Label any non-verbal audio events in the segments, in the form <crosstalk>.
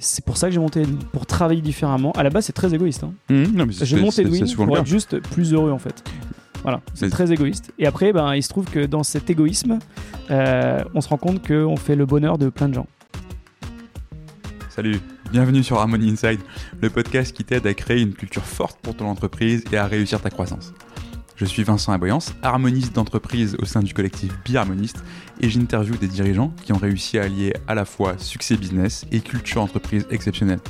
C'est- pour ça que j'ai monté Edwin, pour travailler différemment. À la base, c'est très égoïste. hein. Mmh, non, mais J'ai monté Edwin pour être juste plus heureux en fait. Voilà, c'est C'est- très égoïste. Et après, ben, il se trouve que dans cet égoïsme, euh, on se rend compte qu'on fait le bonheur de plein de gens. Salut, bienvenue sur Harmony Inside, le podcast qui t'aide à créer une culture forte pour ton entreprise et à réussir ta croissance. Je suis Vincent Aboyance, harmoniste d'entreprise au sein du collectif Biharmoniste et j'interviewe des dirigeants qui ont réussi à allier à la fois succès business et culture entreprise exceptionnelle.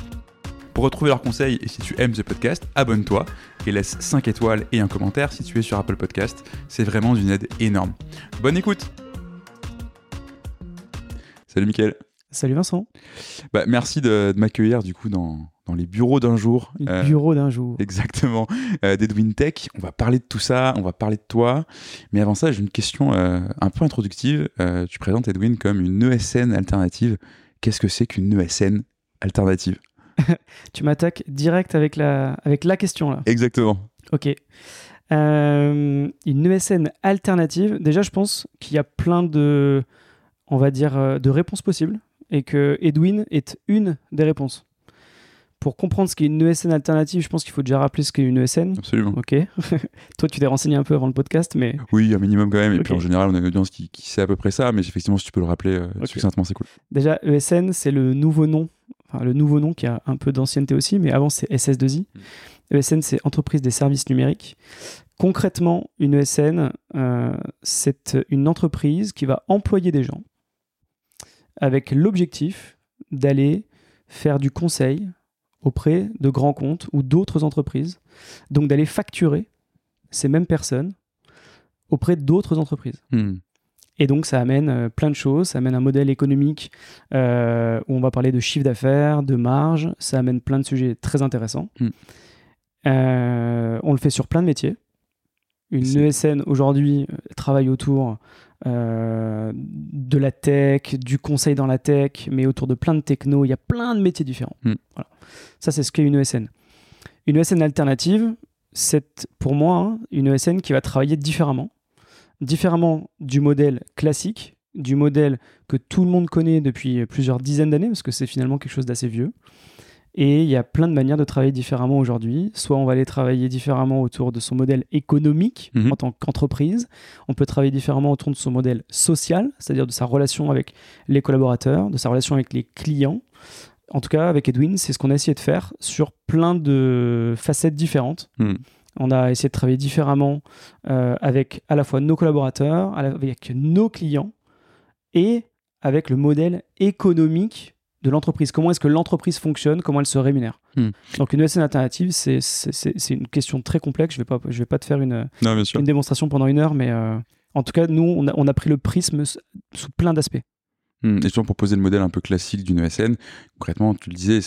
Pour retrouver leurs conseils et si tu aimes ce podcast, abonne-toi et laisse 5 étoiles et un commentaire si tu es sur Apple Podcast. C'est vraiment d'une aide énorme. Bonne écoute Salut Mickaël Salut Vincent, bah, merci de, de m'accueillir du coup dans, dans les bureaux d'un jour. le Euh, bureau d'un jour. Exactement, euh, d'Edwin Tech. On va parler de tout ça, on va parler de toi. Mais avant ça, j'ai une question euh, un peu introductive. Tu présentes Edwin comme une ESN alternative. Qu'est-ce que c'est qu'une ESN alternative? <laughs> Tu m'attaques direct avec la, avec la question là. Exactement. Ok. Une ESN alternative, déjà je pense qu'il y a plein de, on va dire, de réponses possibles et que Edwin est une des réponses. Pour comprendre ce qu'est une ESN alternative, je pense qu'il faut déjà rappeler ce qu'est une ESN. Absolument. Ok. <laughs> Toi, tu t'es renseigné un peu avant le podcast, mais Oui, un minimum quand même. Et puis en général, on a une audience qui, qui sait à peu près ça. Mais effectivement, si tu peux le rappeler euh, succinctement, c'est cool. déjà ESN, c'est le nouveau nom, enfin le nouveau nom qui a un peu d'ancienneté aussi, mais avant c'est SS2I. ESN, c'est Entreprise des services numériques. Concrètement, une ESN, euh, c'est une entreprise qui va employer des gens avec l'objectif d'aller faire du conseil auprès de grands comptes ou d'autres entreprises, donc d'aller facturer ces mêmes personnes auprès d'autres entreprises. Hmm. Et donc, ça amène euh, plein de choses. Ça amène un modèle économique euh, où on va parler de chiffre d'affaires, de marge. Ça amène plein de sujets très intéressants. Mm. Euh, on le fait sur plein de métiers. Une ESN aujourd'hui euh, travaille autour de la tech, du conseil dans la tech, mais autour de plein de techno. Il y a plein de métiers différents. Mm. Voilà. Ça, c'est ce qu'est une ESN. Une ESN alternative, c'est pour moi hein, une ESN qui va travailler différemment différemment du modèle classique, du modèle que tout le monde connaît depuis plusieurs dizaines d'années, parce que c'est finalement quelque chose d'assez vieux. Et il y a plein de manières de travailler différemment aujourd'hui. Soit on va aller travailler différemment autour de son modèle économique Mhm. en tant qu'entreprise. On peut travailler différemment autour de son modèle social, c'est-à-dire de sa relation avec les collaborateurs, de sa relation avec les clients. En tout cas, avec Edwin, c'est ce qu'on a essayé de faire sur plein de facettes différentes. Hmm. On a essayé de travailler différemment euh, avec à la fois nos collaborateurs, avec nos clients et avec le modèle économique de l'entreprise. Comment est-ce que l'entreprise fonctionne? Comment elle se rémunère? Hmm. Donc une ESN alternative, c'est- une question très complexe. Je ne vais, pas- je vais pas te faire une, Non, une démonstration pendant une heure, mais euh, en tout cas, nous, on a, on a pris le prisme sous plein d'aspects. Hmm, Et justement, pour poser le modèle un peu classique d'une ESN, concrètement, tu le disais,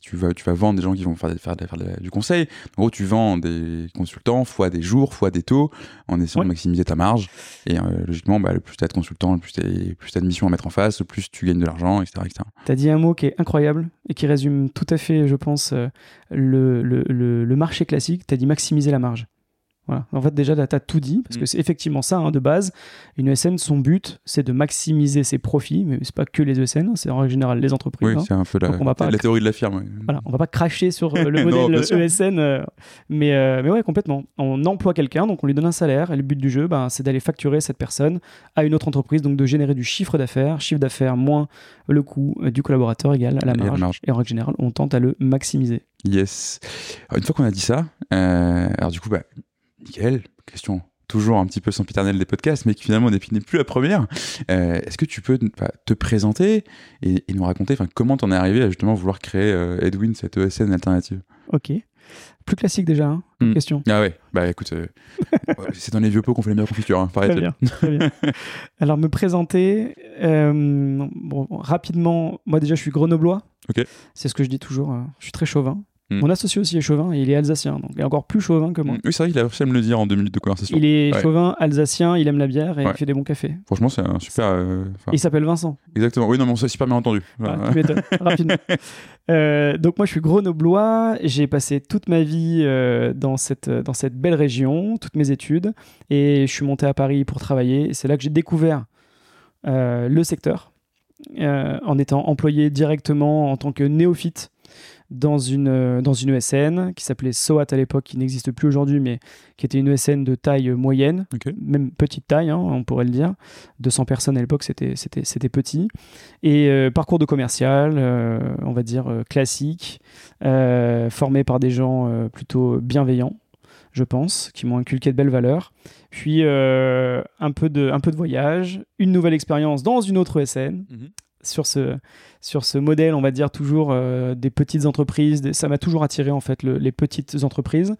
tu, vas, tu vas vendre des gens qui vont faire, faire, faire du conseil. En gros, tu vends des consultants fois des jours, fois des taux, en essayant Ouais. de maximiser ta marge. Et euh, logiquement, bah, le plus tu as de consultants, le plus tu as de missions à mettre en face, le plus tu gagnes de l'argent, etc. Tu as dit un mot qui est incroyable et qui résume tout à fait, je pense, euh, le, le- le- le marché classique. Tu as dit maximiser la marge. Voilà. En fait, déjà, tu as tout dit, parce que Mm. c'est effectivement ça, hein, de base. Une ESN, son but, c'est de maximiser ses profits, mais c'est pas que les ESN, c'est en règle générale les entreprises. Oui, hein. c'est un peu la, on va pas- la théorie de la firme. ouais. Voilà, on va pas cracher sur euh, le <laughs> Non, modèle sûr. ESN, euh, mais, euh, mais ouais, complètement. On emploie quelqu'un, donc on lui donne un salaire, et le but du jeu, ben, c'est d'aller facturer cette personne à une autre entreprise, donc de générer du chiffre d'affaires, chiffre d'affaires moins le coût du collaborateur égal à la Et à la marge. marge. Et en règle générale, on tente à le maximiser. Yes. Alors, une fois qu'on a dit ça, euh, alors du coup, bah, Michael, question toujours un petit peu sempiternelle des podcasts, mais qui finalement n'est plus la première. Euh, Est-ce que tu peux te présenter et, et nous raconter comment t'en es arrivé à justement vouloir créer euh, Edwin, cette ESN alternative? Ok. Plus classique déjà, hein, Hmm. question. Ah ouais, bah écoute, euh, <laughs> c'est dans les vieux pots qu'on fait les meilleures confitures, hein, Très bien, très bien. <laughs> Alors, me présenter, bon, rapidement, moi déjà, je suis grenoblois. Ok. C'est ce que je dis toujours. euh, je suis très chauvin. Hmm. Mon associé aussi est chauvin et il est alsacien, donc il est encore plus chauvin que moi. Oui, c'est vrai qu'il a réussi à me le dire en deux minutes de conversation. Il est Ouais. chauvin, alsacien, il aime la bière et Ouais. il fait des bons cafés. Franchement, c'est un super. euh, Il s'appelle Vincent. Exactement. Oui, non, mais on s'est super bien entendu. Voilà, tu m'étonnes, <laughs> rapidement. Euh, donc moi je suis grenoblois, j'ai passé toute ma vie euh, dans, cette, dans cette belle région, toutes mes études, et je suis monté à Paris pour travailler. C'est là que j'ai découvert le secteur. en étant employé directement en tant que néophyte dans une, euh, dans une ESN qui s'appelait SOAT à l'époque, qui n'existe plus aujourd'hui, mais qui était une ESN de taille moyenne, même petite taille, hein, on pourrait le dire. 200 personnes à l'époque, c'était, c'était, c'était petit. Et euh, parcours de commercial, euh, on va dire classique, euh, formé par des gens plutôt bienveillants, je pense, qui m'ont inculqué de belles valeurs. Puis euh, un, peu de, un peu de voyage, une nouvelle expérience dans une autre ESN Mhm. Sur ce, sur ce modèle, on va dire toujours euh, des petites entreprises. des- ça m'a toujours attiré en fait le- les petites entreprises.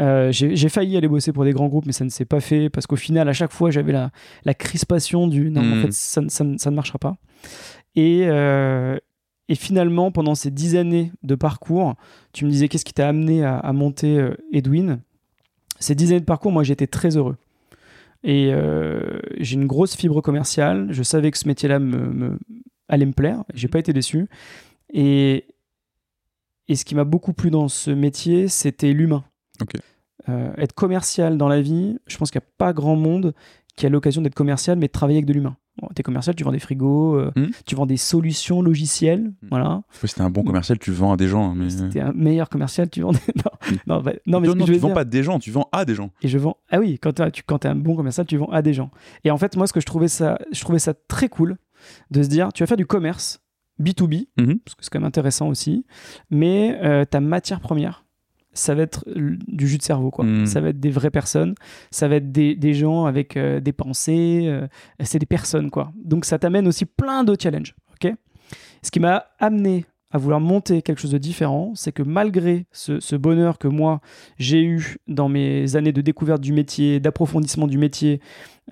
Euh, J'ai failli aller bosser pour des grands groupes, mais ça ne s'est pas fait parce qu'au final, à chaque fois, j'avais la, la crispation du non, en fait, ça, ne- ça ça ne marchera pas. Et, euh, et finalement, pendant ces dix années de parcours, tu me disais qu'est-ce qui t'a amené à, à monter Edwin? Ces dix années de parcours, moi, j'étais très heureux. Et euh, j'ai une grosse fibre commerciale. Je savais que ce métier-là me, me- allait me plaire. J'ai pas été déçu. Et, et ce qui m'a beaucoup plu dans ce métier, c'était l'humain. Ok. Euh, être commercial dans la vie, je pense qu'il n'y a pas grand monde qui a l'occasion d'être commercial, mais de travailler avec de l'humain. Bon, T'es commercial, tu vends des frigos, euh, Mhm. tu vends des solutions logicielles, voilà. Faut que si t'es un bon commercial, tu vends à des gens. Mais... Si t'es un meilleur commercial, tu vends des... <laughs> non, non, bah, non, mais non, non, je tu vends dire- pas des gens, tu vends à des gens. et je vends. Ah oui, quand tu quand es un bon commercial, tu vends à des gens. Et en fait, moi, ce que je trouvais ça, je trouvais ça très cool de se dire, tu vas faire du commerce B2B, Mhm. parce que c'est quand même intéressant aussi, mais euh, ta matière première, ça va être du jus de cerveau, quoi. Mhm. Ça va être des vraies personnes, ça va être des, des gens avec euh, des pensées, euh, c'est des personnes, quoi. Donc ça t'amène aussi plein de challenges, ok? Ce qui m'a amené à vouloir monter quelque chose de différent, c'est que malgré ce, ce bonheur que moi j'ai eu dans mes années de découverte du métier, d'approfondissement du métier,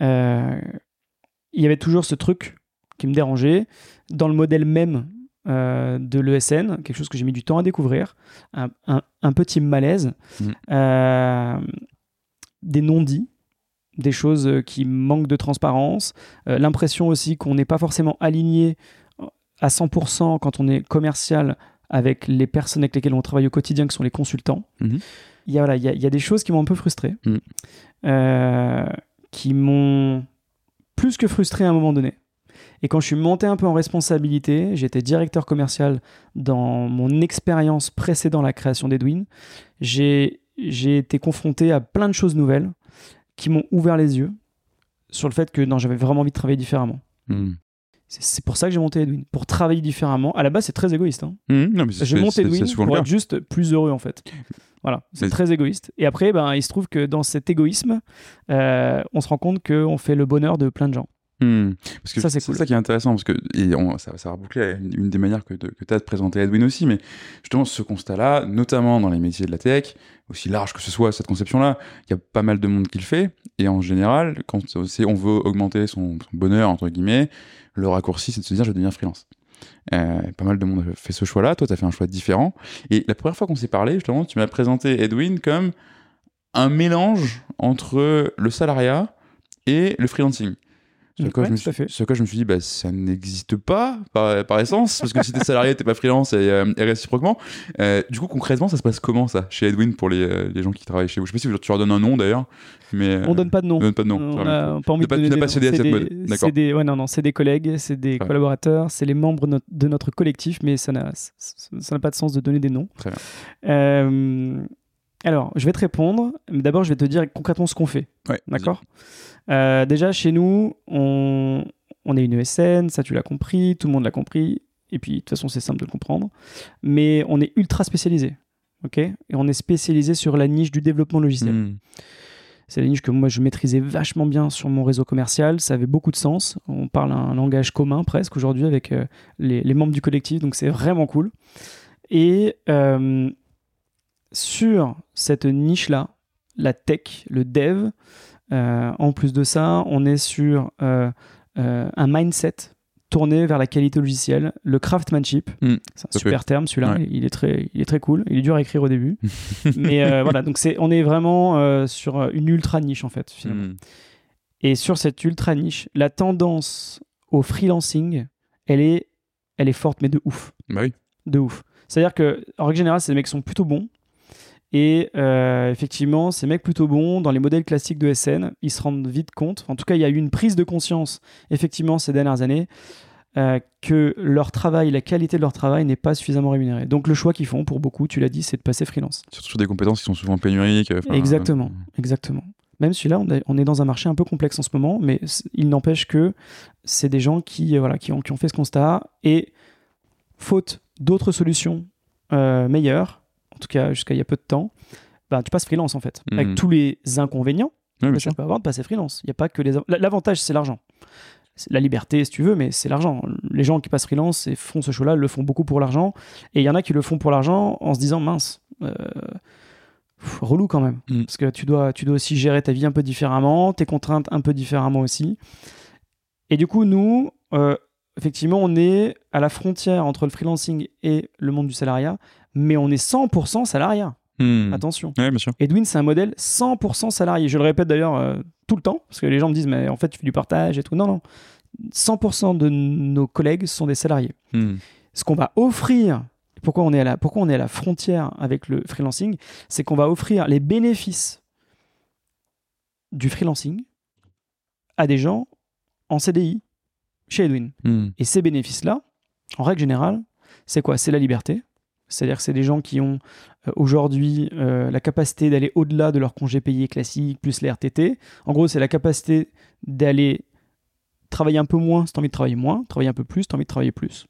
il y avait toujours ce truc qui me dérangeait dans le modèle même euh, de l'ESN, quelque chose que j'ai mis du temps à découvrir, un, un- un petit malaise, Mhm. euh, des non-dits, des choses euh, qui manquent de transparence, euh, l'impression aussi qu'on n'est pas forcément aligné à 100% quand on est commercial avec les personnes avec lesquelles on travaille au quotidien, qui sont les consultants. Mhm. Il, y a, voilà, il, y a, il y a des choses qui m'ont un peu frustré, euh, qui m'ont plus que frustré à un moment donné. Et quand je suis monté un peu en responsabilité, j'étais directeur commercial dans mon expérience précédant la création d'Edwin, j'ai été confronté à plein de choses nouvelles qui m'ont ouvert les yeux sur le fait que non, j'avais vraiment envie de travailler différemment. Mhm. C'est- pour ça que j'ai monté Edwin, pour travailler différemment. À la base, c'est très égoïste. hein. Non, mais c'est- J'ai monté Edwin pour être juste plus heureux en fait. Voilà, c'est très égoïste. Et après, ben, il se trouve que dans cet égoïsme, euh, on se rend compte qu'on fait le bonheur de plein de gens. Hmm. Parce que Ça, c'est cool. ça qui est intéressant, parce que et on- ça, ça va boucler une, une des manières que, de- que tu as de présenter Edwin aussi, mais justement, ce constat-là, notamment dans les métiers de la tech, aussi large que ce soit cette conception-là, il y a pas mal de monde qui le fait, et en général, quand on veut augmenter son, son bonheur, entre guillemets, le raccourci, c'est de se dire je vais devenir freelance. Euh, pas mal de monde a fait ce choix-là, toi, tu as fait un choix différent, et la première fois qu'on s'est parlé, justement, tu m'as présenté Edwin comme un mélange entre le salariat et le freelancing. Sur quoi, Ouais, je me suis, fait. sur quoi je me suis dit, bah, ça n'existe pas par, par essence, parce que si t'es salarié, t'es pas freelance et, euh, et réciproquement. Euh, du coup, concrètement, ça se passe comment ça chez Edwin pour les, euh, les gens qui travaillent chez vous? Je sais pas si tu leur donnes un nom d'ailleurs, mais. euh, On donne pas de nom. on donne pas de nom. On bien. pas envie pas- de à cette mode. D'accord. c'est des, ouais, non, non, c'est des collègues, c'est des Ouais. collaborateurs, c'est les membres no- de notre collectif, mais ça n'a ça- ça n'a pas de sens de donner des noms. Très bien. Alors, je vais te répondre, mais d'abord, je vais te dire concrètement ce qu'on fait. Ouais, D'accord? Euh, Déjà, chez nous, on, on est une ESN, ça tu l'as compris, tout le monde l'a compris, et puis de toute façon, c'est simple de le comprendre, mais on est ultra spécialisé. ok? Et on est spécialisé sur la niche du développement logiciel. Hmm. C'est la niche que moi je maîtrisais vachement bien sur mon réseau commercial. Ça avait beaucoup de sens. On parle un langage commun presque aujourd'hui avec euh, les, les membres du collectif, donc c'est vraiment cool. Et euh, sur cette niche-là, la tech, le dev, euh, en plus de ça, on est sur euh, euh, un mindset tourné vers la qualité logicielle, le craftsmanship. Mm, c'est un super terme celui-là. Ouais. Il est très, il est très cool. Il est dur à écrire au début, <laughs> mais voilà. Donc c'est, on est vraiment sur une ultra niche en fait. Finalement. Hmm. Et sur cette ultra niche, la tendance au freelancing, elle est, elle est forte, mais de ouf. Bah oui. De ouf. C'est-à-dire que, en règle générale, ces mecs sont plutôt bons. Et euh, effectivement, ces mecs plutôt bons, dans les modèles classiques de SN, ils se rendent vite compte. En tout cas, il y a eu une prise de conscience, effectivement, ces dernières années, euh, que leur travail, la qualité de leur travail n'est pas suffisamment rémunérée. Donc le choix qu'ils font pour beaucoup, tu l'as dit, c'est de passer freelance. Surtout sur des compétences qui sont souvent pénuriques. enfin, exactement, euh, exactement. Même celui-là, on est- dans un marché un peu complexe en ce moment, mais il n'empêche que c'est des gens qui, voilà, qui, ont, qui ont fait ce constat et faute d'autres solutions euh, meilleures, en tout cas jusqu'à il y a peu de temps, bah, tu passes freelance en fait, avec tous les inconvénients que ça peut avoir de passer freelance. Il y a pas que les l'avantage c'est l'argent. La liberté si tu veux, mais c'est l'argent. Les gens qui passent freelance et font ce choix-là le font beaucoup pour l'argent et il y en a qui le font pour l'argent en se disant mince euh, pff, relou quand même Mm. parce que tu dois tu dois aussi gérer ta vie un peu différemment, tes contraintes un peu différemment aussi. Et du coup nous euh, effectivement on est à la frontière entre le freelancing et le monde du salariat, mais on est 100% salariat. Hmm. Attention. Ouais, bien sûr. Edwin, c'est un modèle 100% salarié. Je le répète d'ailleurs euh, tout le temps, parce que les gens me disent, mais en fait, tu fais du partage et tout. Non, non. 100% de nos collègues sont des salariés. Hmm. Ce qu'on va offrir, pourquoi on, est à la, pourquoi on est à la frontière avec le freelancing, c'est qu'on va offrir les bénéfices du freelancing à des gens en CDI chez Edwin. Hmm. Et ces bénéfices-là, en règle générale, c'est quoi? C'est la liberté. C'est-à-dire que c'est des gens qui ont euh, aujourd'hui euh, la capacité d'aller au-delà de leur congé payé classique, plus les RTT. En gros, c'est la capacité d'aller travailler un peu moins si tu as envie de travailler moins, travailler un peu plus si tu as envie de travailler plus.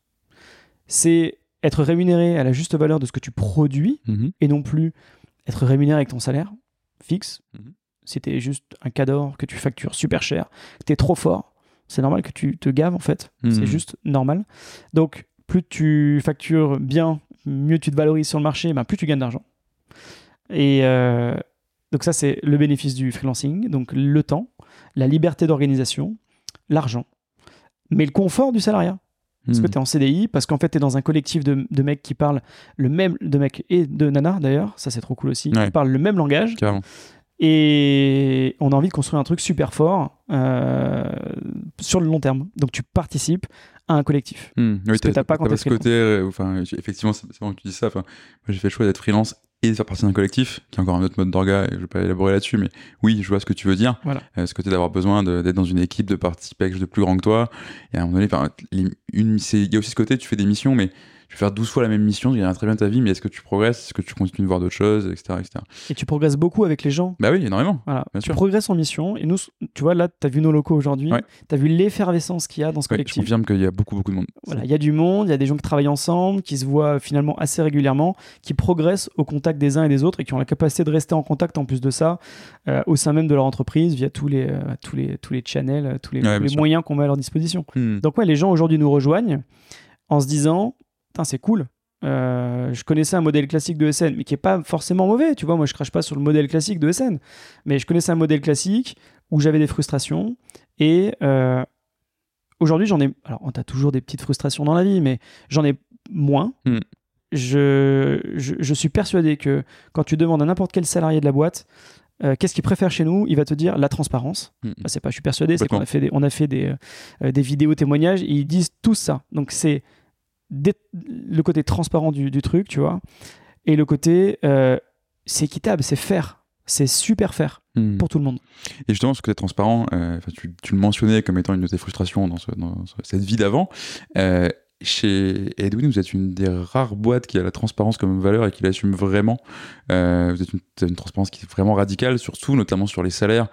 C'est être rémunéré à la juste valeur de ce que tu produis Mhm. et non plus être rémunéré avec ton salaire fixe. Si t'es juste un cador que tu factures super cher, que t'es trop fort, c'est normal que tu te gaves en fait. Mhm. C'est juste normal. Donc, plus tu factures bien, mieux tu te valorises sur le marché, ben, plus tu gagnes d'argent. Et euh, donc ça, c'est le bénéfice du freelancing. Donc le temps, la liberté d'organisation, l'argent, mais le confort du salariat. Parce que Hmm. tu es en CDI, parce qu'en fait, tu es dans un collectif de, de mecs qui parlent le même, de mecs et de nanas d'ailleurs, ça c'est trop cool aussi, Ouais. qui parlent le même langage, Carrément. Et on a envie de construire un truc super fort euh, sur le long terme. Donc tu participes à un collectif. Hmm. Oui, que t'as pas quand t'es ce côté, euh, enfin, effectivement, c'est bon que tu dis ça. Enfin, j'ai fait le choix d'être freelance et de faire partie d'un collectif, qui est encore un autre mode d'orga, et je vais pas élaborer là-dessus, mais oui, je vois ce que tu veux dire. Voilà. Euh, ce côté d'avoir besoin d'être dans une équipe, de participer chose de plus grand que toi. Et à un moment donné, enfin, il y a aussi ce côté, tu fais des missions, mais tu vas faire 12 fois la même mission, tu gagneras très bien ta vie, mais est-ce que tu progresses? Est-ce que tu continues de voir d'autres choses, etc., etc. Et tu progresses beaucoup avec les gens. Bah oui, énormément. Voilà. Bien tu sûr. progresses en mission. Et nous, tu vois, là, tu as vu nos locaux aujourd'hui. Ouais. Tu as vu l'effervescence qu'il y a dans ce Ouais, je collectif. confirme qu'il y a beaucoup, beaucoup de monde. Voilà, il y a du monde, il y a des gens qui travaillent ensemble, qui se voient finalement assez régulièrement, qui progressent au contact des uns et des autres et qui ont la capacité de rester en contact en plus de ça euh, au sein même de leur entreprise via tous les, euh, tous les, tous les channels, euh, tous les, Ouais, tous bien les sûr. moyens qu'on met à leur disposition. Hmm. Donc ouais, les gens aujourd'hui nous rejoignent en se disant, c'est cool. Euh, je connaissais un modèle classique de SN, mais qui est pas forcément mauvais. Tu vois, moi je crache pas sur le modèle classique de SN, mais je connaissais un modèle classique où j'avais des frustrations et euh, aujourd'hui j'en ai. Alors, on a toujours des petites frustrations dans la vie, mais j'en ai moins. Mm. Je, je, je suis persuadé que quand tu demandes à n'importe quel salarié de la boîte euh, qu'est-ce qu'il préfère chez nous, il va te dire la transparence. Mm. Bah, c'est pas, je suis persuadé, c'est qu'on a fait des, on a fait des, des vidéos témoignages, et ils disent tout ça. Donc c'est le côté transparent du, du truc, tu vois, et le côté euh, c'est équitable, c'est fair, c'est super fair Hmm. pour tout le monde. Et justement, ce côté transparent, euh, tu, tu le mentionnais comme étant une de tes frustrations dans, ce- dans ce- cette vie d'avant. Euh, chez Edwin, vous êtes une des rares boîtes qui a la transparence comme valeur et qui l'assume vraiment. Euh, vous êtes une, une transparence qui est vraiment radicale, surtout notamment sur les salaires.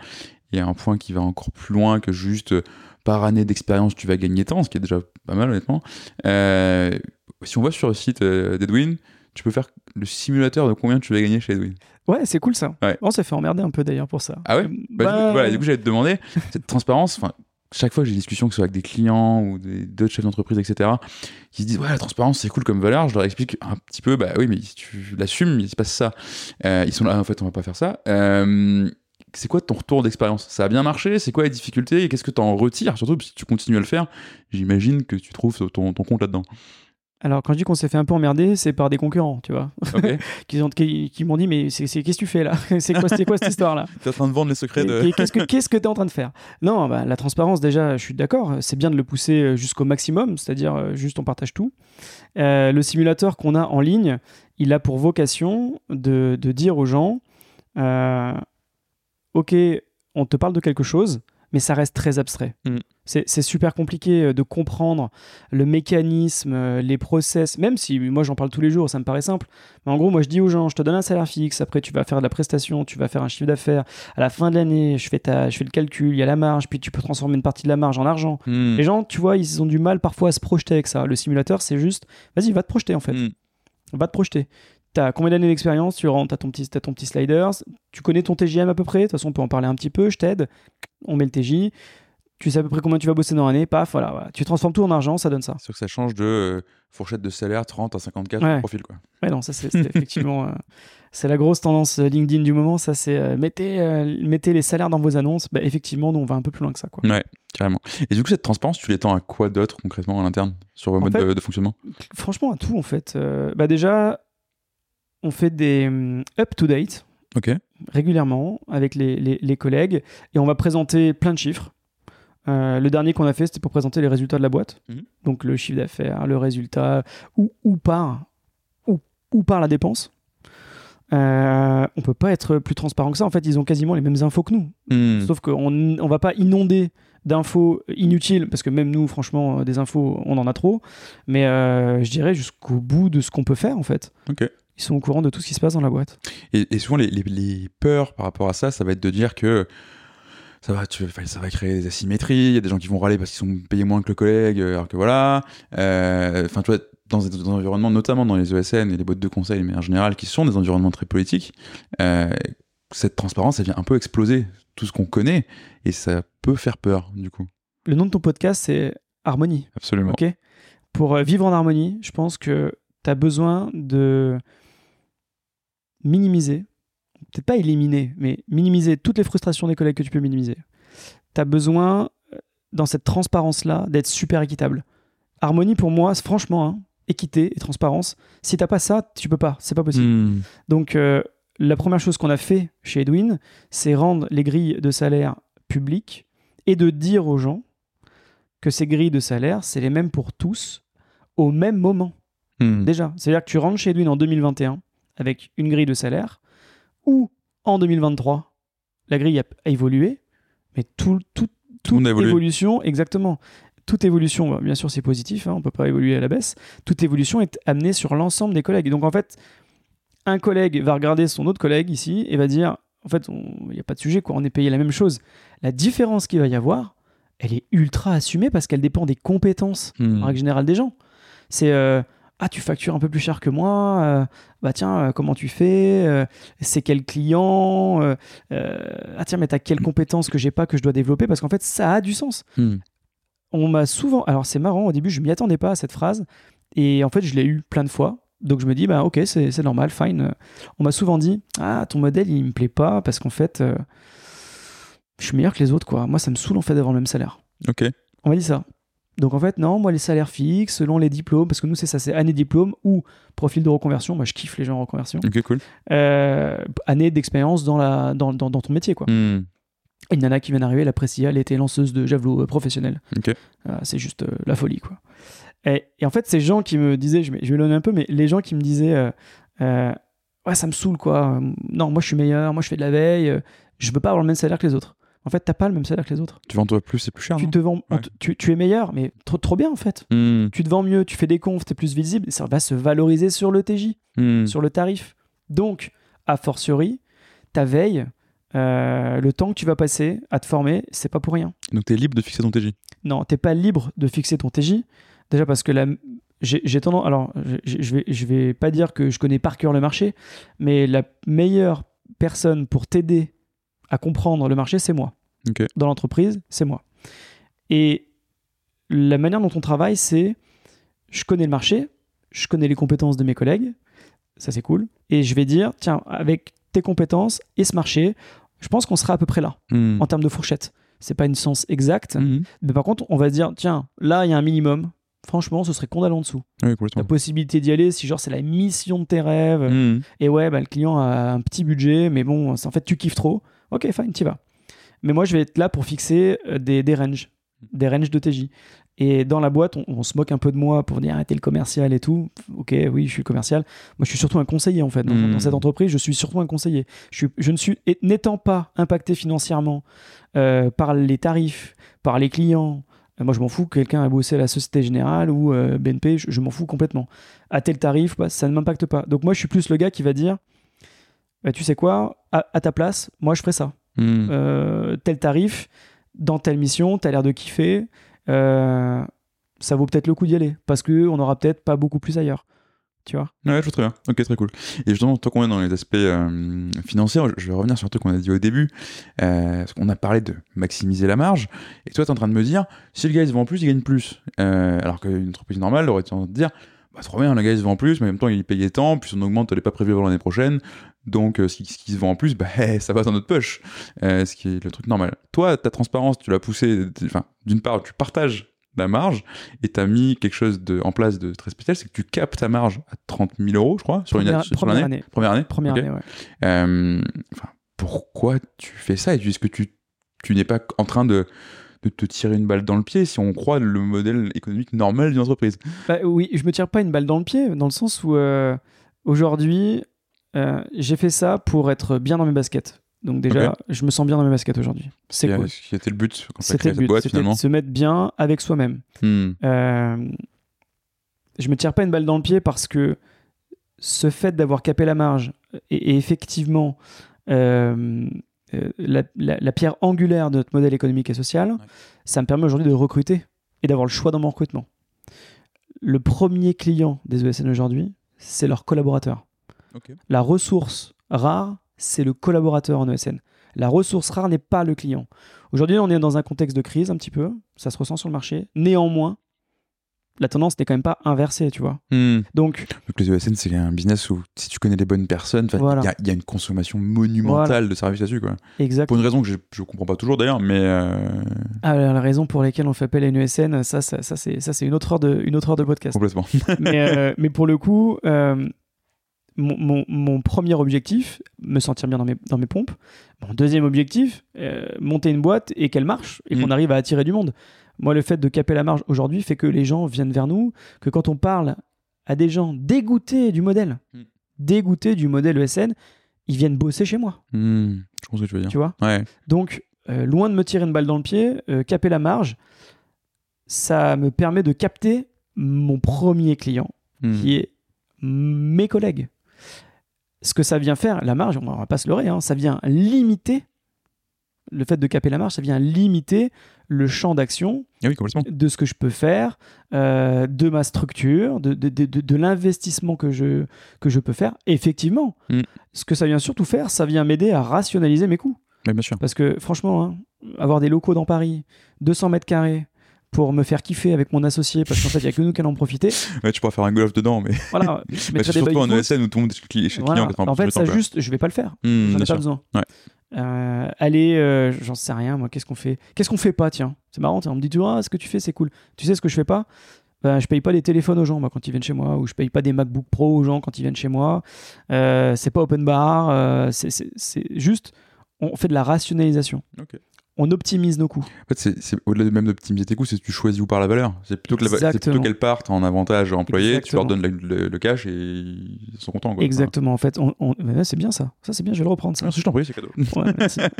Il y a un point qui va encore plus loin que juste euh, par année d'expérience, tu vas gagner tant, ce qui est déjà pas mal honnêtement. Euh, si on va sur le site euh, d'Edwin, tu peux faire le simulateur de combien tu vas gagner chez Edwin. Ouais, c'est cool ça. Ouais. On s'est fait emmerder un peu d'ailleurs pour ça. Ah ouais? Euh, Bah, du coup, bah, voilà, du coup, j'allais te demander, <laughs> cette transparence, chaque fois que j'ai des discussions, que ce soit avec des clients ou d'autres chefs d'entreprise, etc., qui se disent, ouais, la transparence, c'est cool comme valeur, je leur explique un petit peu, bah oui, mais si tu l'assumes, il se passe ça. Euh, ils sont là, en fait, on va pas faire ça. Euh, c'est quoi ton retour d'expérience? Ça a bien marché? C'est quoi les difficultés? Et qu'est-ce que tu en retires? Surtout si tu continues à le faire, j'imagine que tu trouves ton, ton compte là-dedans. Alors quand je dis qu'on s'est fait un peu emmerder, c'est par des concurrents, tu vois, Ok. <laughs> Qui, ont- qui, qui m'ont dit mais c'est c'est- qu'est-ce que tu fais là? <laughs> C'est quoi, cette histoire là T'es en train de vendre les secrets de. Et- et Qu'est-ce que qu'est-ce que tu es en train de faire? Non, bah, la transparence, déjà, je suis d'accord, c'est bien de le pousser euh, jusqu'au maximum, c'est-à-dire euh, juste on partage tout. Euh, le simulateur qu'on a en ligne, il a pour vocation de, de dire aux gens euh, Ok, on te parle de quelque chose, mais ça reste très abstrait. Mm. C'est super compliqué euh, de comprendre le mécanisme, euh, les process, même si moi j'en parle tous les jours, ça me paraît simple. Mais en gros, moi je dis aux gens, je te donne un salaire fixe, après tu vas faire de la prestation, tu vas faire un chiffre d'affaires. À la fin de l'année, je fais, ta, je fais le calcul, il y a la marge, puis tu peux transformer une partie de la marge en argent. Hmm. Les gens, tu vois, ils ont du mal parfois à se projeter avec ça. Le simulateur, c'est juste, vas-y, va te projeter en fait. Hmm. Va te projeter. T'as combien d'années d'expérience Tu rentres, t'as ton petit, t'as ton petit slider. Tu connais ton TJM à peu près. De toute façon, on peut en parler un petit peu. Je t'aide. On met le TJ. Tu sais à peu près combien tu vas bosser dans l'année. Paf, voilà, voilà. Tu transformes tout en argent, ça donne ça. C'est sûr que ça change de euh, fourchette de salaire 30 à 54 Ouais. profil. Quoi. Ouais, non, ça c'est effectivement. euh, c'est la grosse tendance euh, LinkedIn du moment. Ça, c'est euh, mettez, mettez les salaires dans vos annonces. Bah, effectivement, nous, on va un peu plus loin que ça. Quoi. Ouais, carrément. Et du coup, cette transparence, tu l'étends à quoi d'autre concrètement à l'interne sur vos modes de, de fonctionnement? Franchement, à tout, en fait. Bah, déjà, on fait des hum, up-to-date. Régulièrement avec les, les- les collègues et on va présenter plein de chiffres. Euh, le dernier qu'on a fait, c'était pour présenter les résultats de la boîte. Mhm. Donc le chiffre d'affaires, le résultat, ou, ou, par, ou, ou par la dépense. Euh, on peut pas être plus transparent que ça. En fait, ils ont quasiment les mêmes infos que nous. Hmm. Sauf qu'on ne va pas inonder d'infos inutiles, parce que même nous, franchement, euh, des infos, on en a trop. Mais euh, je dirais jusqu'au bout de ce qu'on peut faire, en fait. Ils sont au courant de tout ce qui se passe dans la boîte. Et, et souvent, les, les- les peurs par rapport à ça, ça va être de dire que ça va, tu- enfin, ça va créer des asymétries. Il y a des gens qui vont râler parce qu'ils sont payés moins que le collègue, euh, alors que voilà. Euh, Enfin, tu vois, dans des, dans des environnements, notamment dans les ESN et les boîtes de conseil, mais en général, qui sont des environnements très politiques, euh, cette transparence, elle vient un peu exploser tout ce qu'on connaît et ça peut faire peur, du coup. Le nom de ton podcast, c'est Harmonie. Absolument. Ok? Pour vivre en harmonie, je pense que tu as besoin de minimiser, peut-être pas éliminer, mais minimiser toutes les frustrations des collègues que tu peux minimiser. Tu as besoin, euh, dans cette transparence-là, d'être super équitable. Harmonie, pour moi, franchement, hein, équité et transparence. Si t'as pas ça, tu peux pas. C'est pas possible. Hmm. Donc, euh, la première chose qu'on a fait chez Edwin, c'est rendre les grilles de salaire publiques et de dire aux gens que ces grilles de salaire, c'est les mêmes pour tous au même moment. Hmm. Déjà, c'est-à-dire que tu rentres chez Edwin en 2021 avec une grille de salaire ou en 2023, la grille a, a évolué, mais tout, tout, toute évolution, exactement. Toute évolution, bien sûr, c'est positif, hein, on peut pas évoluer à la baisse. Toute évolution est amenée sur l'ensemble des collègues. Donc, en fait, un collègue va regarder son autre collègue ici et va dire en fait, il n'y a pas de sujet, quoi, on est payé la même chose. La différence qu'il va y avoir, elle est ultra assumée parce qu'elle dépend des compétences Hmm. en règle générale des gens. C'est euh, ah tu factures un peu plus cher que moi, euh, bah tiens euh, comment tu fais, Euh, c'est quel client, ah tiens mais t'as quelles compétences que j'ai pas que je dois développer? Parce qu'en fait ça a du sens. Hmm. On m'a souvent, alors c'est marrant au début je m'y attendais pas à cette phrase et en fait je l'ai eu plein de fois. Donc je me dis bah ok c'est c'est normal fine. On m'a souvent dit ah ton modèle il me plaît pas parce qu'en fait je suis meilleur que les autres quoi. Moi ça me saoule en fait d'avoir le même salaire. Ok. On m'a dit ça. Donc en fait, non, moi les salaires fixes, selon les diplômes, parce que nous c'est ça, c'est année diplôme ou profil de reconversion. Moi je kiffe les gens en reconversion. Ok, cool. Euh, année d'expérience dans, la, dans, dans, dans ton métier quoi. Et une nana qui vient d'arriver, la Précia, elle était lanceuse de javelot euh, professionnelle. Ok. Euh, c'est juste euh, la folie quoi. Et, et en fait, ces gens qui me disaient, je vais, vais le donner un peu, mais les gens qui me disaient, ouais ça me saoule quoi. Non, moi je suis meilleur, moi je fais de la veille, je veux pas avoir le même salaire que les autres. En fait, t'as pas le même salaire que les autres. Tu vends toi plus, c'est plus cher, Tu non te vends, Ouais. tu, tu es meilleur, mais trop, trop bien en fait. Hmm. tu te vends mieux, tu fais des confs, tu es plus visible, ça va se valoriser sur le TJ, Hmm. sur le tarif. Donc, a fortiori, ta veille, euh, le temps que tu vas passer à te former, c'est pas pour rien. Donc, t'es libre de fixer ton TJ. Non, t'es pas libre de fixer ton TJ. Déjà parce que la, j'ai tendance, alors je, je vais, je vais pas dire que je connais par cœur le marché, mais la meilleure personne pour t'aider à comprendre le marché, c'est moi. Dans l'entreprise, c'est moi. Et la manière dont on travaille, c'est je connais le marché, je connais les compétences de mes collègues, ça c'est cool, et je vais dire, tiens, avec tes compétences et ce marché, je pense qu'on sera à peu près là, Hmm. en termes de fourchette. C'est pas une science exacte, Hmm. mais par contre, on va dire, tiens, là, il y a un minimum. Franchement, ce serait con d'aller en dessous. Oui, La possibilité d'y aller, si genre c'est la mission de tes rêves, Hmm. et ouais, bah, le client a un petit budget, mais bon, en fait, tu kiffes trop. Ok, fine, t'y vas. Mais moi, je vais être là pour fixer euh, des, des ranges, des ranges de TJ. Et dans la boîte, on, on se moque un peu de moi pour dire, t'es le commercial et tout. Ok, oui, je suis le commercial. Moi, je suis surtout un conseiller, en fait. Dans, Mm. dans cette entreprise, je suis surtout un conseiller. Je, suis- je ne suis, n'étant pas impacté financièrement euh, par les tarifs, par les clients, moi, je m'en fous que quelqu'un a bossé à la Société Générale ou euh, BNP, je, je m'en fous complètement. À tel tarif, bah, ça ne m'impacte pas. Donc moi, je suis plus le gars qui va dire, bah, tu sais quoi, à, à ta place, moi, je ferai ça. Hmm. Euh, tel tarif, dans telle mission, t'as l'air de kiffer, euh, ça vaut peut-être le coup d'y aller, parce qu'on aura peut-être pas beaucoup plus ailleurs. Tu vois? Ouais, je vois très bien. Ok, très cool. Et justement, tant qu'on est dans les aspects euh, financiers, je vais revenir sur un truc qu'on a dit au début. Euh, parce qu'on a parlé de maximiser la marge. Et toi, tu es en train de me dire, si le gars il se vend plus, il gagne plus. Euh, alors qu'une entreprise normale aurait tendance à dire, bah, trop bien, le gars il se vend plus, mais en même temps il payait tant, puis son augmente, elle n'est pas prévue pour l'année prochaine. Donc euh, ce, qui, ce qui se vend en plus, bah, <laughs> ça va dans notre poche. Euh, ce qui est le truc normal. Toi, ta transparence, tu l'as poussé. Enfin, d'une part, tu partages la marge et tu as mis quelque chose de, en place de très spécial, c'est que tu capes ta marge à 30 000 euros, je crois, sur Première- une sur première année. Première année Première année, ouais. Euh, enfin, pourquoi tu fais ça? Est-ce que tu, tu n'es pas en train de, de te tirer une balle dans le pied si on croit le modèle économique normal d'une entreprise? Bah oui, je me tire pas une balle dans le pied, dans le sens où euh, aujourd'hui, euh, j'ai fait ça pour être bien dans mes baskets. Donc déjà, je me sens bien dans mes baskets aujourd'hui. C'est cool. C'était le but quand C'était le but, boîte c'était finalement. de se mettre bien avec soi-même. Hmm. Euh, je me tire pas une balle dans le pied parce que ce fait d'avoir capé la marge est, est effectivement euh, euh, la, la- la pierre angulaire de notre modèle économique et social. Ça me permet aujourd'hui de recruter et d'avoir le choix dans mon recrutement. Le premier client des ESN aujourd'hui, c'est leurs collaborateurs. La ressource rare, c'est le collaborateur en ESN. La ressource rare n'est pas le client. Aujourd'hui, on est dans un contexte de crise un petit peu, ça se ressent sur le marché. Néanmoins, la tendance n'est quand même pas inversée, tu vois. Hmm. Donc, Donc les ESN, c'est un business où si tu connais les bonnes personnes, il Voilà. y, a- il y a une consommation monumentale de services là-dessus. Quoi. exact. Pour une raison que je ne comprends pas toujours d'ailleurs, mais... euh, Ah, la raison pour laquelle on fait appel à une ESN, ça, ça, ça, c'est, ça, c'est une autre heure de, une autre heure de podcast. complètement. mais, euh, <laughs> mais pour le coup, euh, mon, mon- mon premier objectif, me sentir bien dans mes, dans mes pompes. Mon deuxième objectif, euh, monter une boîte et qu'elle marche et qu'on Mm. arrive à attirer du monde. Moi, le fait de caper la marge aujourd'hui fait que les gens viennent vers nous, que quand on parle à des gens dégoûtés du modèle, Mm. dégoûtés du modèle ESN, ils viennent bosser chez moi, Hmm. Je pense que tu veux dire. tu vois. Ouais. Donc, euh, loin de me tirer une balle dans le pied, euh, caper la marge, ça me permet de capter mon premier client, qui est mes collègues. Ce que ça vient faire, la marge, on va pas se leurrer, hein, ça vient limiter, le fait de caper la marge, ça vient limiter le champ d'action Ah oui, de ce que je peux faire, euh, de ma structure, de, de, de- de- de l'investissement que je, que je peux faire. Effectivement, Mm. ce que ça vient surtout faire, ça vient m'aider à rationaliser mes coûts. Mais bien sûr. Parce que franchement, hein, avoir des locaux dans Paris, 200 mètres carrés, pour me faire kiffer avec mon associé, parce qu'en fait, il n'y a que nous qui allons en profiter. <laughs> Ouais, tu pourras faire un golf dedans, mais, Voilà, je <laughs> mais c'est surtout un. ESN où tout le monde est chez Voilà. client. En fait, 80% ça temps, juste, je vais pas le faire. Hmm, J'en ai pas sûr. besoin. Ouais. Euh, aller, euh, j'en sais rien, moi, qu'est-ce qu'on fait? Qu'est-ce qu'on fait pas, tiens? C'est marrant, on me dit, tu vois, ce que tu fais, c'est cool. Tu sais ce que je fais pas? Ben, Je paye pas des téléphones aux gens moi, quand ils viennent chez moi, ou je paye pas des MacBook Pro aux gens quand ils viennent chez moi. Euh, c'est pas open bar, euh, c'est- juste, on fait de la rationalisation. Ok. On optimise nos coûts. En fait, c'est au-delà de même d'optimiser tes coûts, c'est que tu choisis où part la valeur. C'est plutôt que la- c'est plutôt Exactement. qu'elles partent en avantage employé, tu leur donnes le, le- le cash et ils sont contents. Quoi. Exactement, en fait, on, on- c'est bien ça. Ça, c'est bien, je vais le reprendre, ça. Merci, je t'en prie, c'est cadeau. Ouais,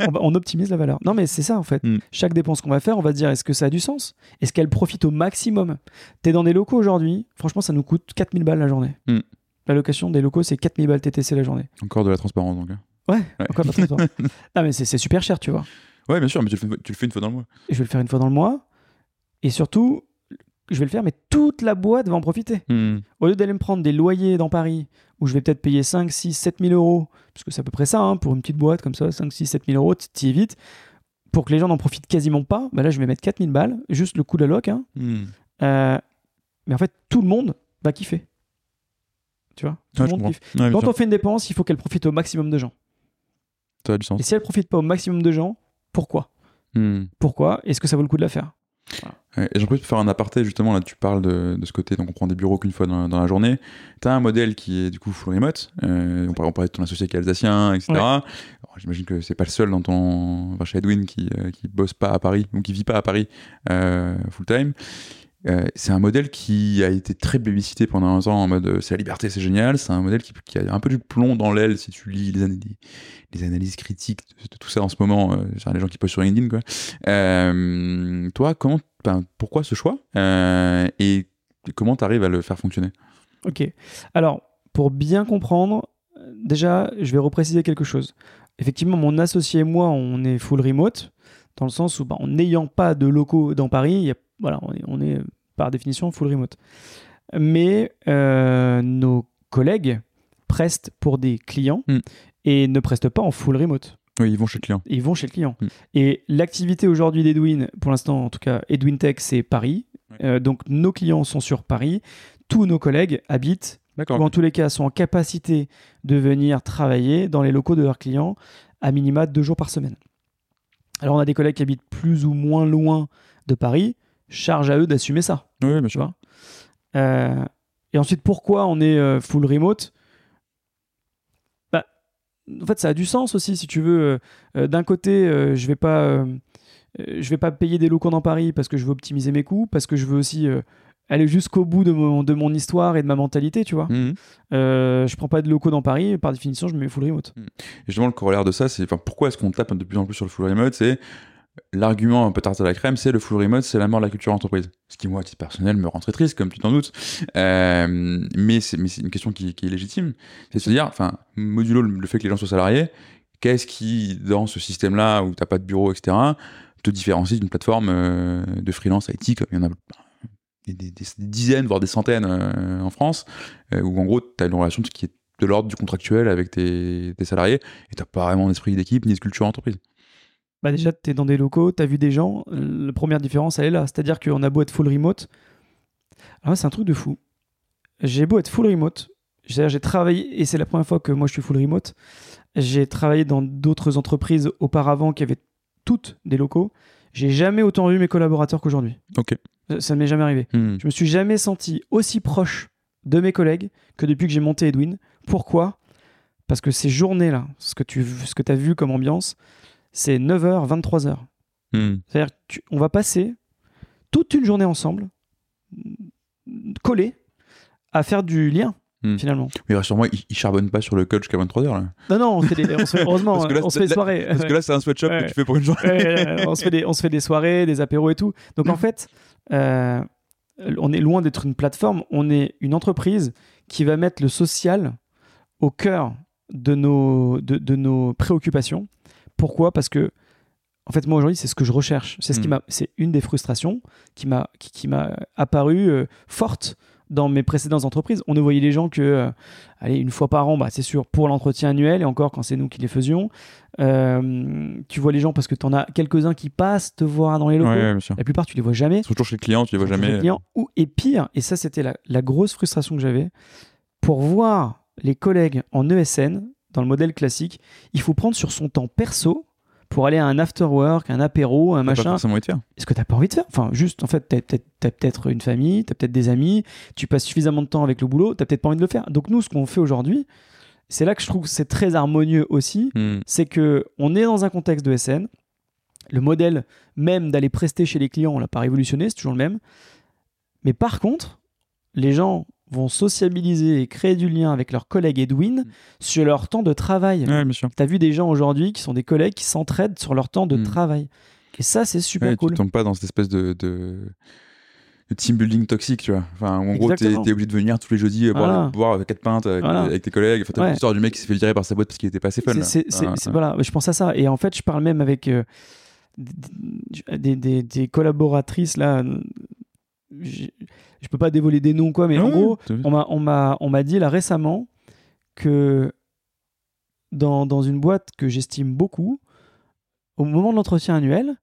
<laughs> on, optimise la valeur. Non, mais c'est ça en fait. Mm. Chaque dépense qu'on va faire, on va se dire est-ce que ça a du sens? Est-ce qu'elle profite au maximum? T'es dans des locaux aujourd'hui, franchement, ça nous coûte 4000 balles la journée. Mm. La location des locaux, c'est 4000 balles TTC la journée. Encore de la transparence donc. hein. Ouais, Ouais. encore pas très fort. Non, mais c'est super cher, tu vois. Ouais, bien sûr, mais tu le, fais, tu le fais une fois dans le mois. Je vais le faire une fois dans le mois. Et surtout, je vais le faire, mais toute la boîte va en profiter. Hmm. Au lieu d'aller me prendre des loyers dans Paris, où je vais peut-être payer 5, 6, 7 000 euros, parce que c'est à peu près ça, hein, pour une petite boîte comme ça, 5, 6, 7 000 euros, t'y es vite, pour que les gens n'en profitent quasiment pas, bah là je vais mettre 4 000 balles, juste le coût de la loc, hein. Hmm. Euh, mais en fait tout le monde va kiffer. Tu vois? Tout Ouais, le monde kiffe. Ouais, Quand on fait une dépense, il faut qu'elle profite au maximum de gens. Ça a du sens. Et si elle profite pas au maximum de gens, pourquoi Hmm. Pourquoi Est-ce que ça vaut le coup de la faire Ouais, et j'en profite pour faire un aparté, justement, là tu parles de, de ce côté, donc on prend des bureaux qu'une fois dans, dans la journée. Tu as un modèle qui est du coup full remote, euh, on, parlait, on parlait de ton associé qui est alsacien, etc. Ouais. Alors, J'imagine que c'est pas le seul dans ton... Enfin, chez Edwin qui, euh, qui bosse pas à Paris, ou qui vit pas à Paris euh, full time. Euh, c'est un modèle qui a été très plébiscité pendant un temps en mode euh, c'est la liberté, c'est génial. C'est un modèle qui, a un peu du plomb dans l'aile si tu lis les, analyses, critiques de, tout ça en ce moment. Euh, les gens qui postent sur LinkedIn, quoi. Toi, pourquoi ce choix et comment tu arrives à le faire fonctionner? Ok. Alors, pour bien comprendre, déjà, je vais repréciser quelque chose. Effectivement, mon associé et moi, on est full remote, dans le sens où, bah, en n'ayant pas de locaux dans Paris, y a, voilà, on est, on est, par définition full remote. Mais euh, nos collègues prestent pour des clients Mm. et ne prestent pas en full remote. Oui, ils vont chez le client. Ils vont chez le client. Mm. Et l'activité aujourd'hui d'Edwin, pour l'instant en tout cas, Edwin Tech, c'est Paris. Euh, donc nos clients sont sur Paris. Tous nos collègues habitent ou en tous les cas sont en capacité de venir travailler dans les locaux de leurs clients à minima deux jours par semaine. Alors on a des collègues qui habitent plus ou moins loin de Paris, charge à eux d'assumer ça. Oui, bien sûr. Euh, et ensuite, pourquoi on est euh, full remote? Bah, En fait, ça a du sens aussi, si tu veux. Euh, D'un côté, je vais pas, je vais pas payer des locaux dans Paris parce que je veux optimiser mes coûts, parce que je veux aussi aller jusqu'au bout de mon, de mon histoire et de ma mentalité, tu vois. Mhm. Euh, je prends pas de locaux dans Paris, par définition, je me mets full remote. Et justement, le corollaire de ça, c'est pourquoi est-ce qu'on tape de plus en plus sur le full remote? C'est l'argument un peu tarte à la crème, c'est le full remote, c'est la mort de la culture entreprise. Ce qui, moi, à titre personnel, me rend très triste, comme tu t'en doutes. Mais c'est une question qui, est légitime. C'est de se dire, enfin, modulo le, fait que les gens soient salariés, qu'est-ce qui, dans ce système-là où t'as pas de bureau, etc., te différencie d'une plateforme euh, de freelance IT, comme il y en a des dizaines, voire des centaines euh, en France, euh, où en gros, tu as une relation qui est de l'ordre du contractuel avec tes, tes salariés et t'as pas vraiment d'esprit d'équipe ni de culture entreprise. Bah déjà, tu es dans des locaux, tu as vu des gens. La première différence, elle est là. C'est-à-dire qu'on a beau être full remote. Alors, c'est un truc de fou. J'ai beau être full remote. C'est-à-dire, j'ai travaillé, et c'est la première fois que moi je suis full remote. J'ai travaillé dans d'autres entreprises auparavant qui avaient toutes des locaux. J'ai jamais autant vu mes collaborateurs qu'aujourd'hui. Ok. Ça- ne m'est jamais arrivé. Hmm. Je me suis jamais senti aussi proche de mes collègues que depuis que j'ai monté Edwin. Pourquoi? Parce que ces journées-là, ce que tu ce que as vu comme ambiance, c'est 9h, 23h. Hmm. C'est-à-dire qu'on va passer toute une journée ensemble, collés, à faire du lien, Hmm. finalement. Mais rassure-moi, ils, ils charbonnent pas sur le code jusqu'à 23h là. Non, non, on se fait des, on se fait- <laughs> heureusement, Parce que là, on se fait des soirées. Parce que là, c'est un sweatshop Ouais. que tu fais pour une journée. Ouais, on, se fait des, on se fait des soirées, des apéros et tout. Donc en fait, euh, on est loin d'être une plateforme, on est une entreprise qui va mettre le social au cœur de nos, de, de nos préoccupations. Pourquoi? Parce que, en fait, moi aujourd'hui, c'est ce que je recherche. C'est ce qui Mm. m'a, c'est une des frustrations qui m'a, qui, qui m'a apparu euh, forte dans mes précédentes entreprises. On ne voyait les gens que, euh, allez, une fois par an, bah, c'est sûr, pour l'entretien annuel, et encore quand c'est nous qui les faisions. Euh, tu vois les gens parce que tu en as quelques-uns qui passent te voir dans les locaux. Ouais, ouais. La plupart, tu les vois jamais. Toujours chez le client, tu les vois jamais. client. Ou, et pire, et ça, c'était la, la grosse frustration que j'avais, pour voir les collègues en ESN, dans le modèle classique, il faut prendre sur son temps perso pour aller à un after work, un apéro, un T'as Pas machin. forcément. Est-ce que t'as pas envie de faire? Enfin, juste, en fait, t'as peut-être t'as peut-être une famille, t'as peut-être des amis, tu passes suffisamment de temps avec le boulot, t'as peut-être pas envie de le faire. Donc nous, ce qu'on fait aujourd'hui, c'est là que je trouve que c'est très harmonieux aussi, Hmm. c'est que on est dans un contexte de SN. Le modèle même d'aller prester chez les clients, on l'a pas révolutionné, c'est toujours le même. Mais par contre, les gens vont sociabiliser et créer du lien avec leurs collègues Edwin Mm. sur leur temps de travail. Ouais. Tu as vu des gens aujourd'hui qui sont des collègues qui s'entraident sur leur temps de Mm. travail. Et ça, c'est super Ouais, cool. Tu tombes pas dans cette espèce de, de, de team building toxique, tu vois. Enfin, en gros, t'es es obligé de venir tous les jeudis euh, boire, Voilà. boire quatre pintes avec, Voilà. avec tes collègues. Enfin, t'as Ouais. l'histoire du mec qui s'est fait virer par sa boîte parce qu'il était pas assez fun. Voilà, je pense à ça. Et en fait, je parle même avec euh, des- des collaboratrices là. Je, peux pas dévoiler des noms quoi, mais en Ouais, gros, on m'a on m'a on m'a dit là récemment que dans, dans une boîte que j'estime beaucoup, au moment de l'entretien annuel,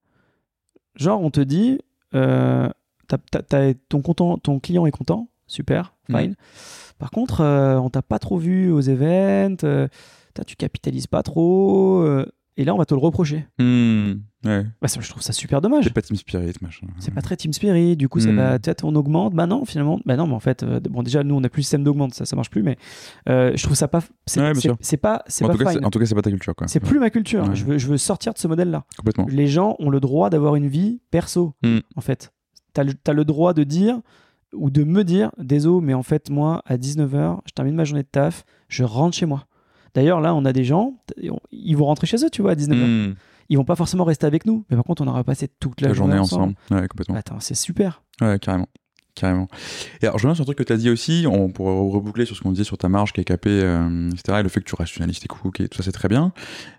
genre on te dit euh, t'as- t'as- t'as- ton content, ton client est content, super, Mhm. fine. Par contre, euh, on t'a pas trop vu aux events, euh, tu capitalises pas trop, euh, et là on va te le reprocher. Hmm, ouais. Bah, ça, je trouve ça super dommage. C'est pas team spirit, machin. C'est pas très team spirit, du coup ça Mm. va peut-être on augmente, bah non finalement, bah non mais en fait, euh, bon déjà nous on a plus le système d'augmente, ça ça marche plus, mais euh, je trouve ça pas, c'est Ouais, pas, c'est En pas tout, cas, en tout cas, c'est pas ta culture, quoi. C'est plus ma culture. Ouais. Je, veux, je veux sortir de ce modèle-là. Complètement. Les gens ont le droit d'avoir une vie perso, Mm. en fait. tu as, le droit de dire ou de me dire, désolé, mais en fait, moi, à 19h, je termine ma journée de taf, je rentre chez moi. D'ailleurs, là, on a des gens, ils vont rentrer chez eux, tu vois, à 19h. Hmm. Ils vont pas forcément rester avec nous, mais par contre, on aura passé toute la, journée, ensemble. Ouais, complètement. Attends, c'est super. Ouais, carrément. Carrément. Et alors, je reviens sur un truc que tu as dit aussi, on pourrait reboucler sur ce qu'on disait sur ta marge qui est capée, euh, etc. Et le fait que tu rationalises tes coûts, et tout ça, c'est très bien.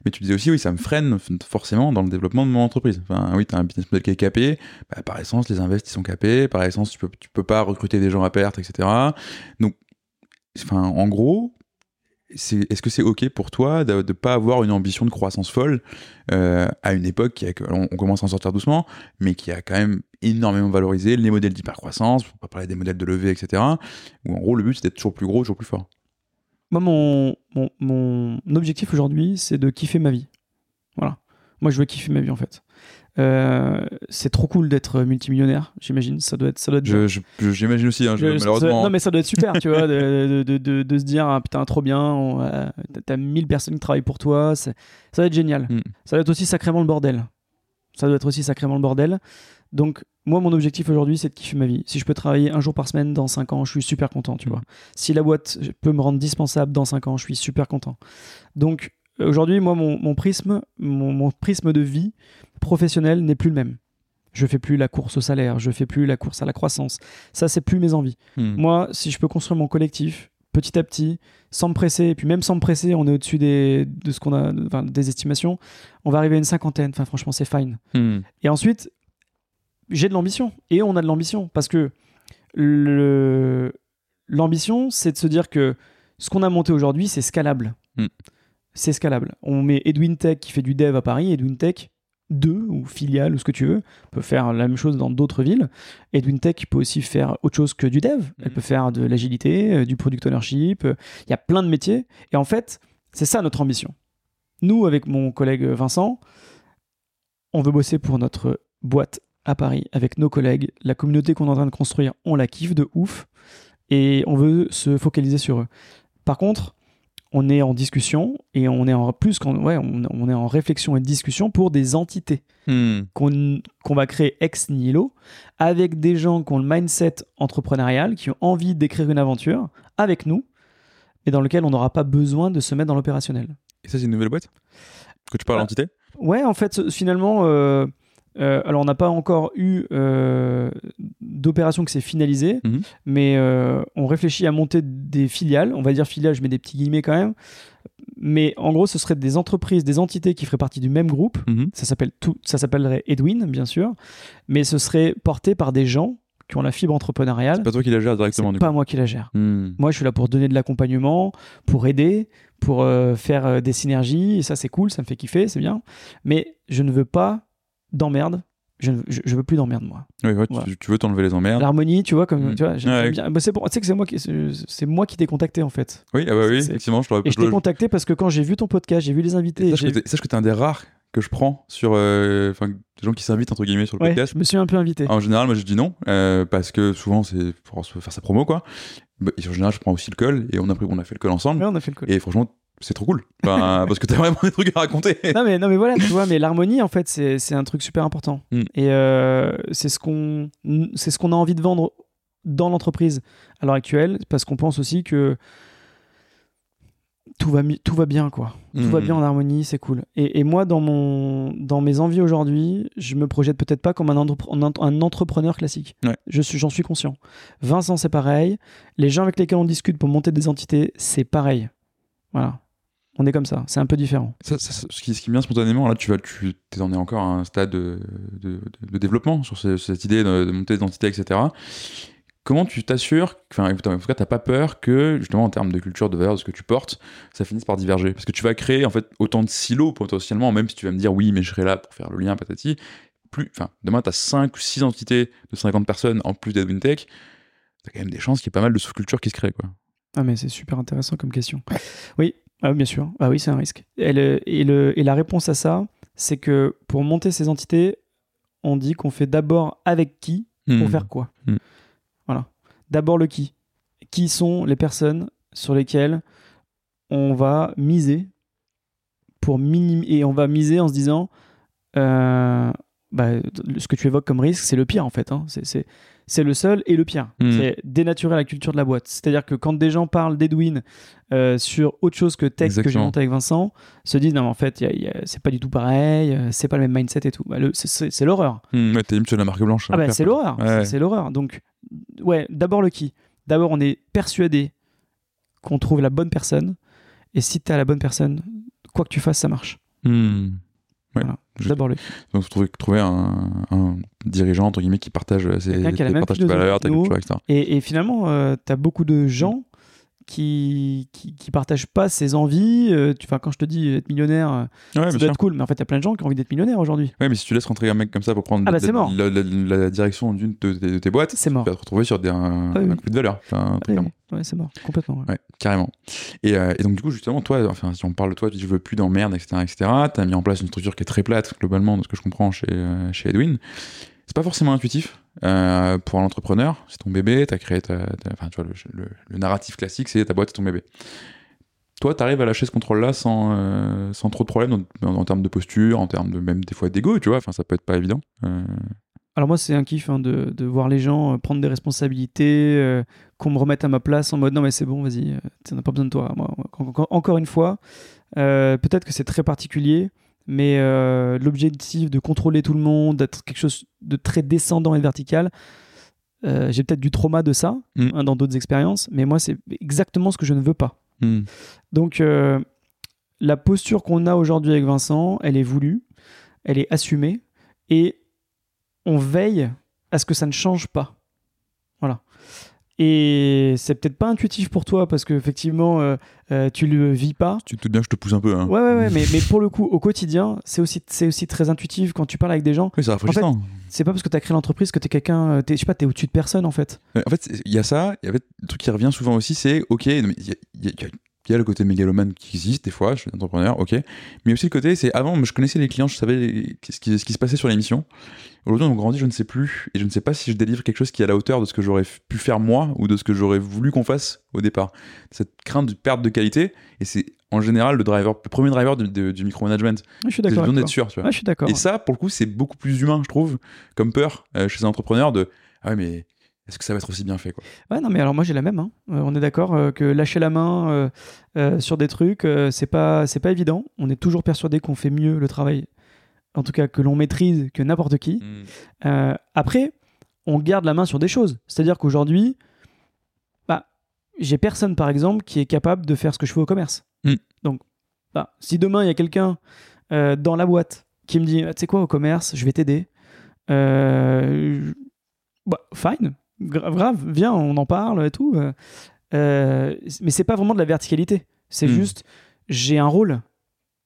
Mais tu disais aussi, oui, ça me freine forcément dans le développement de mon entreprise. Enfin, oui, tu as un business model qui est capé, bah, par essence, les investissements sont capés, par essence, tu peux, tu peux pas recruter des gens à perte, etc. Donc, enfin, en gros, est-ce que c'est ok pour toi de ne pas avoir une ambition de croissance folle euh, à une époque qui a, on, commence à en sortir doucement, mais qui a quand même énormément valorisé les modèles d'hypercroissance, on va parler des modèles de levée, etc. Où en gros le but c'est d'être toujours plus gros, toujours plus fort. Moi mon, mon, mon objectif aujourd'hui c'est de kiffer ma vie. Voilà. Moi je veux kiffer ma vie en fait. Euh, c'est trop cool d'être multimillionnaire, j'imagine. Ça doit être, ça doit être. J'imagine aussi, hein, malheureusement. non, mais ça doit être super, tu vois, de, de, de, de, se dire, ah, putain, trop bien, t'as 1000 personnes qui travaillent pour toi, ça doit être génial. Hmm. Ça doit être aussi sacrément le bordel. Ça doit être aussi sacrément le bordel. Donc, moi, mon objectif aujourd'hui, c'est de kiffer ma vie. Si je peux travailler un jour par semaine dans 5 ans, je suis super content, tu hmm. vois. Si la boîte peut me rendre dispensable dans 5 ans, je suis super content. Donc, Aujourd'hui, moi, mon, prisme, mon, prisme de vie professionnelle n'est plus le même. Je fais plus la course au salaire, je fais plus la course à la croissance. Ça, c'est plus mes envies. Hmm. Moi, si je peux construire mon collectif petit à petit, sans me presser, et puis même sans me presser, on est au-dessus des, de ce qu'on a, des estimations. On va arriver à une cinquantaine. Enfin, franchement, c'est fine. Hmm. Et ensuite, j'ai de l'ambition. Et on a de l'ambition. Parce que l'ambition, c'est de se dire que ce qu'on a monté aujourd'hui, c'est scalable. Hmm c'est scalable. On met Edwin Tech qui fait du dev à Paris, Edwin Tech 2 ou filiale ou ce que tu veux, peut faire la même chose dans d'autres villes. Edwin Tech peut aussi faire autre chose que du dev. Elle mhm. peut faire de l'agilité, euh, du product ownership. Euh, il y a plein de métiers. Et en fait, c'est ça notre ambition. Nous, avec mon collègue Vincent, on veut bosser pour notre boîte à Paris avec nos collègues. La communauté qu'on est en train de construire, on la kiffe de ouf. Et on veut se focaliser sur eux. Par contre, on est en discussion et on est en plus ouais, on, est en réflexion et discussion pour des entités hmm. qu'on va créer ex nihilo avec des gens qui ont le mindset entrepreneurial, qui ont envie d'écrire une aventure avec nous et dans lequel on n'aura pas besoin de se mettre dans l'opérationnel. Et ça, c'est une nouvelle boîte? Que tu parles bah, d'entité? Ouais, en fait, finalement, euh, euh, alors, on n'a pas encore eu euh, d'opération qui s'est finalisée, mhm. mais euh, on réfléchit à monter des filiales. On va dire filiales, je mets des petits guillemets quand même. Mais en gros, ce seraient des entreprises, des entités qui feraient partie du même groupe. Mhm. Ça s'appelle tout, ça s'appellerait Edwin, bien sûr, mais ce serait porté par des gens qui ont la fibre entrepreneuriale. C'est pas toi qui la gère directement. C'est pas moi qui la gère. Hmm. Moi, je suis là pour donner de l'accompagnement, pour aider, pour faire des synergies. Et ça, c'est cool, ça me fait kiffer, c'est bien. Mais je ne veux pas d'emmerde. Je, je, veux plus d'emmerde moi. Oui, tu, veux t'enlever les emmerdes. L'harmonie, tu vois, comme mm. tu vois, bah, c'est pour, tu sais que c'est moi qui, c'est moi qui t'ai contacté en fait. Oui, ah bah oui, effectivement, je Et je t'ai contacté parce que quand j'ai vu ton podcast, j'ai vu les invités. Sache, que t'es un des rares que je prends sur, euh, des gens qui s'invitent entre guillemets sur le podcast. Je me suis un peu invité. En général, moi je dis non euh, parce que souvent c'est pour faire sa promo quoi. Bah, et en général, je prends aussi le col et on a pris, on a fait le col ensemble. Ouais, on a fait le col. Et franchement, c'est trop cool. <laughs> parce que t'as vraiment des trucs à raconter. non, mais, non, mais voilà, tu vois, mais l'harmonie, en fait, c'est un truc super important. Mm. Et euh, c'est ce qu'on ce qu'on a envie de vendre dans l'entreprise à l'heure actuelle, parce qu'on pense aussi que tout va, tout va bien, quoi. Tout va mm. bien en harmonie, c'est cool. Et, et, moi, dans, mon, dans mes envies aujourd'hui, je me projette peut-être pas comme un, un entrepreneur classique. Je suis, j'en suis conscient. Vincent, c'est pareil. Les gens avec lesquels on discute pour monter des entités, c'est pareil. Voilà on est comme ça, c'est un peu différent. ce, qui, ce qui vient spontanément, là, tu vas, tu en es encore à un stade de, développement sur cette idée de, monter d'identité, etc. Comment tu t'assures, enfin, en tout cas, t'as pas peur que, justement, en termes de culture, de valeur, de ce que tu portes, ça finisse par diverger? Parce que tu vas créer, en fait, autant de silos potentiellement, même si tu vas me dire, oui, mais je serai là pour faire le lien, patati. Plus, enfin, demain, tu as 5 ou 6 entités de 50 personnes en plus d'Edwin Tech, t'as quand même des chances qu'il y ait pas mal de sous-culture qui se créent, quoi. Ah, mais c'est super intéressant comme question. Oui, ah, bien sûr. Ah oui, c'est un risque. Et, et, la réponse à ça, c'est que pour monter ces entités, on dit qu'on fait d'abord avec qui pour hmm. faire quoi. Hmm. Voilà. D'abord le qui. Qui sont les personnes sur lesquelles on va miser pour minimiser et on va miser en se disant euh, bah, ce que tu évoques comme risque, c'est le pire en fait. hein. C'est- C'est c'est le seul et le pire. Mm. C'est dénaturer la culture de la boîte. C'est-à-dire que quand des gens parlent d'Edwin euh, sur autre chose que tech que j'ai monté avec Vincent, se disent non, mais en fait, c'est pas du tout pareil, euh, c'est pas le même mindset et tout. Bah, c'est- l'horreur. Hmm, ouais, sur la marque blanche. Ah bah c'est l'horreur, Ouais. c'est- l'horreur. Donc ouais, d'abord le qui? D'abord on est persuadé qu'on trouve la bonne personne et si t'as la bonne personne, quoi que tu fasses, ça marche. Hmm. Ouais. Voilà. D'abord le qui. Donc, trouver, trouver un, un dirigeant, entre guillemets, qui partage ses, qui partage valeurs. Et, et finalement, euh, t'as beaucoup de gens qui, qui qui partagent pas ses envies. Euh, tu, enfin, quand je te dis être millionnaire, euh, Ouais, ça doit être cool, mais en fait, t'as plein de gens qui ont envie d'être millionnaires aujourd'hui. Ouais, mais si tu laisses rentrer un mec comme ça pour prendre Ah bah, la, c'est mort. la- la- la direction d'une de, de tes boîtes, C'est tu mort. vas te retrouver sur des, un, Ah oui, un coup de valeur. Enfin, ouais, c'est mort, complètement. ouais. Carrément. Et, euh, et donc, du coup, justement, toi, enfin, si on parle de toi, tu dis je veux plus d'emmerde, etc., etc., t'as mis en place une structure qui est très plate, globalement, de ce que je comprends chez, euh, chez Edwin. C'est pas forcément intuitif euh, pour l'entrepreneur. C'est ton bébé, t'as créé ta, enfin, tu vois, le, narratif classique, c'est ta boîte, c'est ton bébé. Toi, t'arrives à lâcher ce contrôle-là sans, euh, sans trop de problèmes en, termes de posture, en termes de même des fois d'ego, tu vois. Enfin, ça peut être pas évident. Euh, Alors moi, c'est un kiff hein, de, de voir les gens prendre des responsabilités, qu'on me remette à ma place en mode non mais c'est bon, vas-y, on n'a pas besoin de toi. Moi, en- en- encore une fois, peut-être que c'est très particulier, mais euh, l'objectif de contrôler tout le monde, d'être quelque chose de très descendant et vertical, euh, j'ai peut-être du trauma de ça Mm. hein, dans d'autres expériences, mais moi c'est exactement ce que je ne veux pas. hmm. Donc, euh, la posture qu'on a aujourd'hui avec Vincent, elle est voulue, elle est assumée, et on veille à ce que ça ne change pas. Et c'est peut-être pas intuitif pour toi parce qu'effectivement, euh, euh, tu le vis pas. Tu te doutes bien que je te pousse un peu. Hein. Ouais, ouais, ouais, mais, mais pour le coup, au quotidien, c'est aussi, c'est aussi très intuitif quand tu parles avec des gens. Oui, c'est rafraîchissant. C'est pas parce que tu as créé l'entreprise que tu es quelqu'un, euh, t'es- je sais pas, tu es au-dessus de personne en fait. En fait, il y a ça, et en fait, le truc qui revient souvent aussi, c'est ok, il y, il y a- il y a le côté mégalomane qui existe des fois, je suis entrepreneur, ok, mais aussi le côté, c'est avant, je connaissais les clients, je savais ce qui, ce qui se passait sur l'émission. Aujourd'hui, on grandit, je ne sais plus, et je ne sais pas si je délivre quelque chose qui est à la hauteur de ce que j'aurais pu faire moi ou de ce que j'aurais voulu qu'on fasse au départ. Cette crainte de perte de qualité, et c'est en général le driver, le premier driver de- de- du micromanagement. Je suis d'accord. d'être sûr, tu vois. Je suis d'accord. Et ça, pour le coup, c'est beaucoup plus humain, je trouve, comme peur euh, chez un entrepreneur de ah ouais, mais est-ce que ça va être aussi bien fait quoi? Ouais, non, mais alors moi j'ai la même. hein. Euh, on est d'accord euh, que lâcher la main euh, sur des trucs, c'est pas, c'est pas évident. On est toujours persuadé qu'on fait mieux le travail, en tout cas que l'on maîtrise que n'importe qui. Euh, après, on garde la main sur des choses. C'est-à-dire qu'aujourd'hui, bah, j'ai personne par exemple qui est capable de faire ce que je fais au commerce. Mm. Donc, bah, si demain il y a quelqu'un dans la boîte qui me dit, Ah, tu sais quoi, au commerce, je vais t'aider. Bah, fine, Gra- grave, viens, on en parle et tout. euh, euh, mais c'est pas vraiment de la verticalité. C'est Mm. juste, j'ai un rôle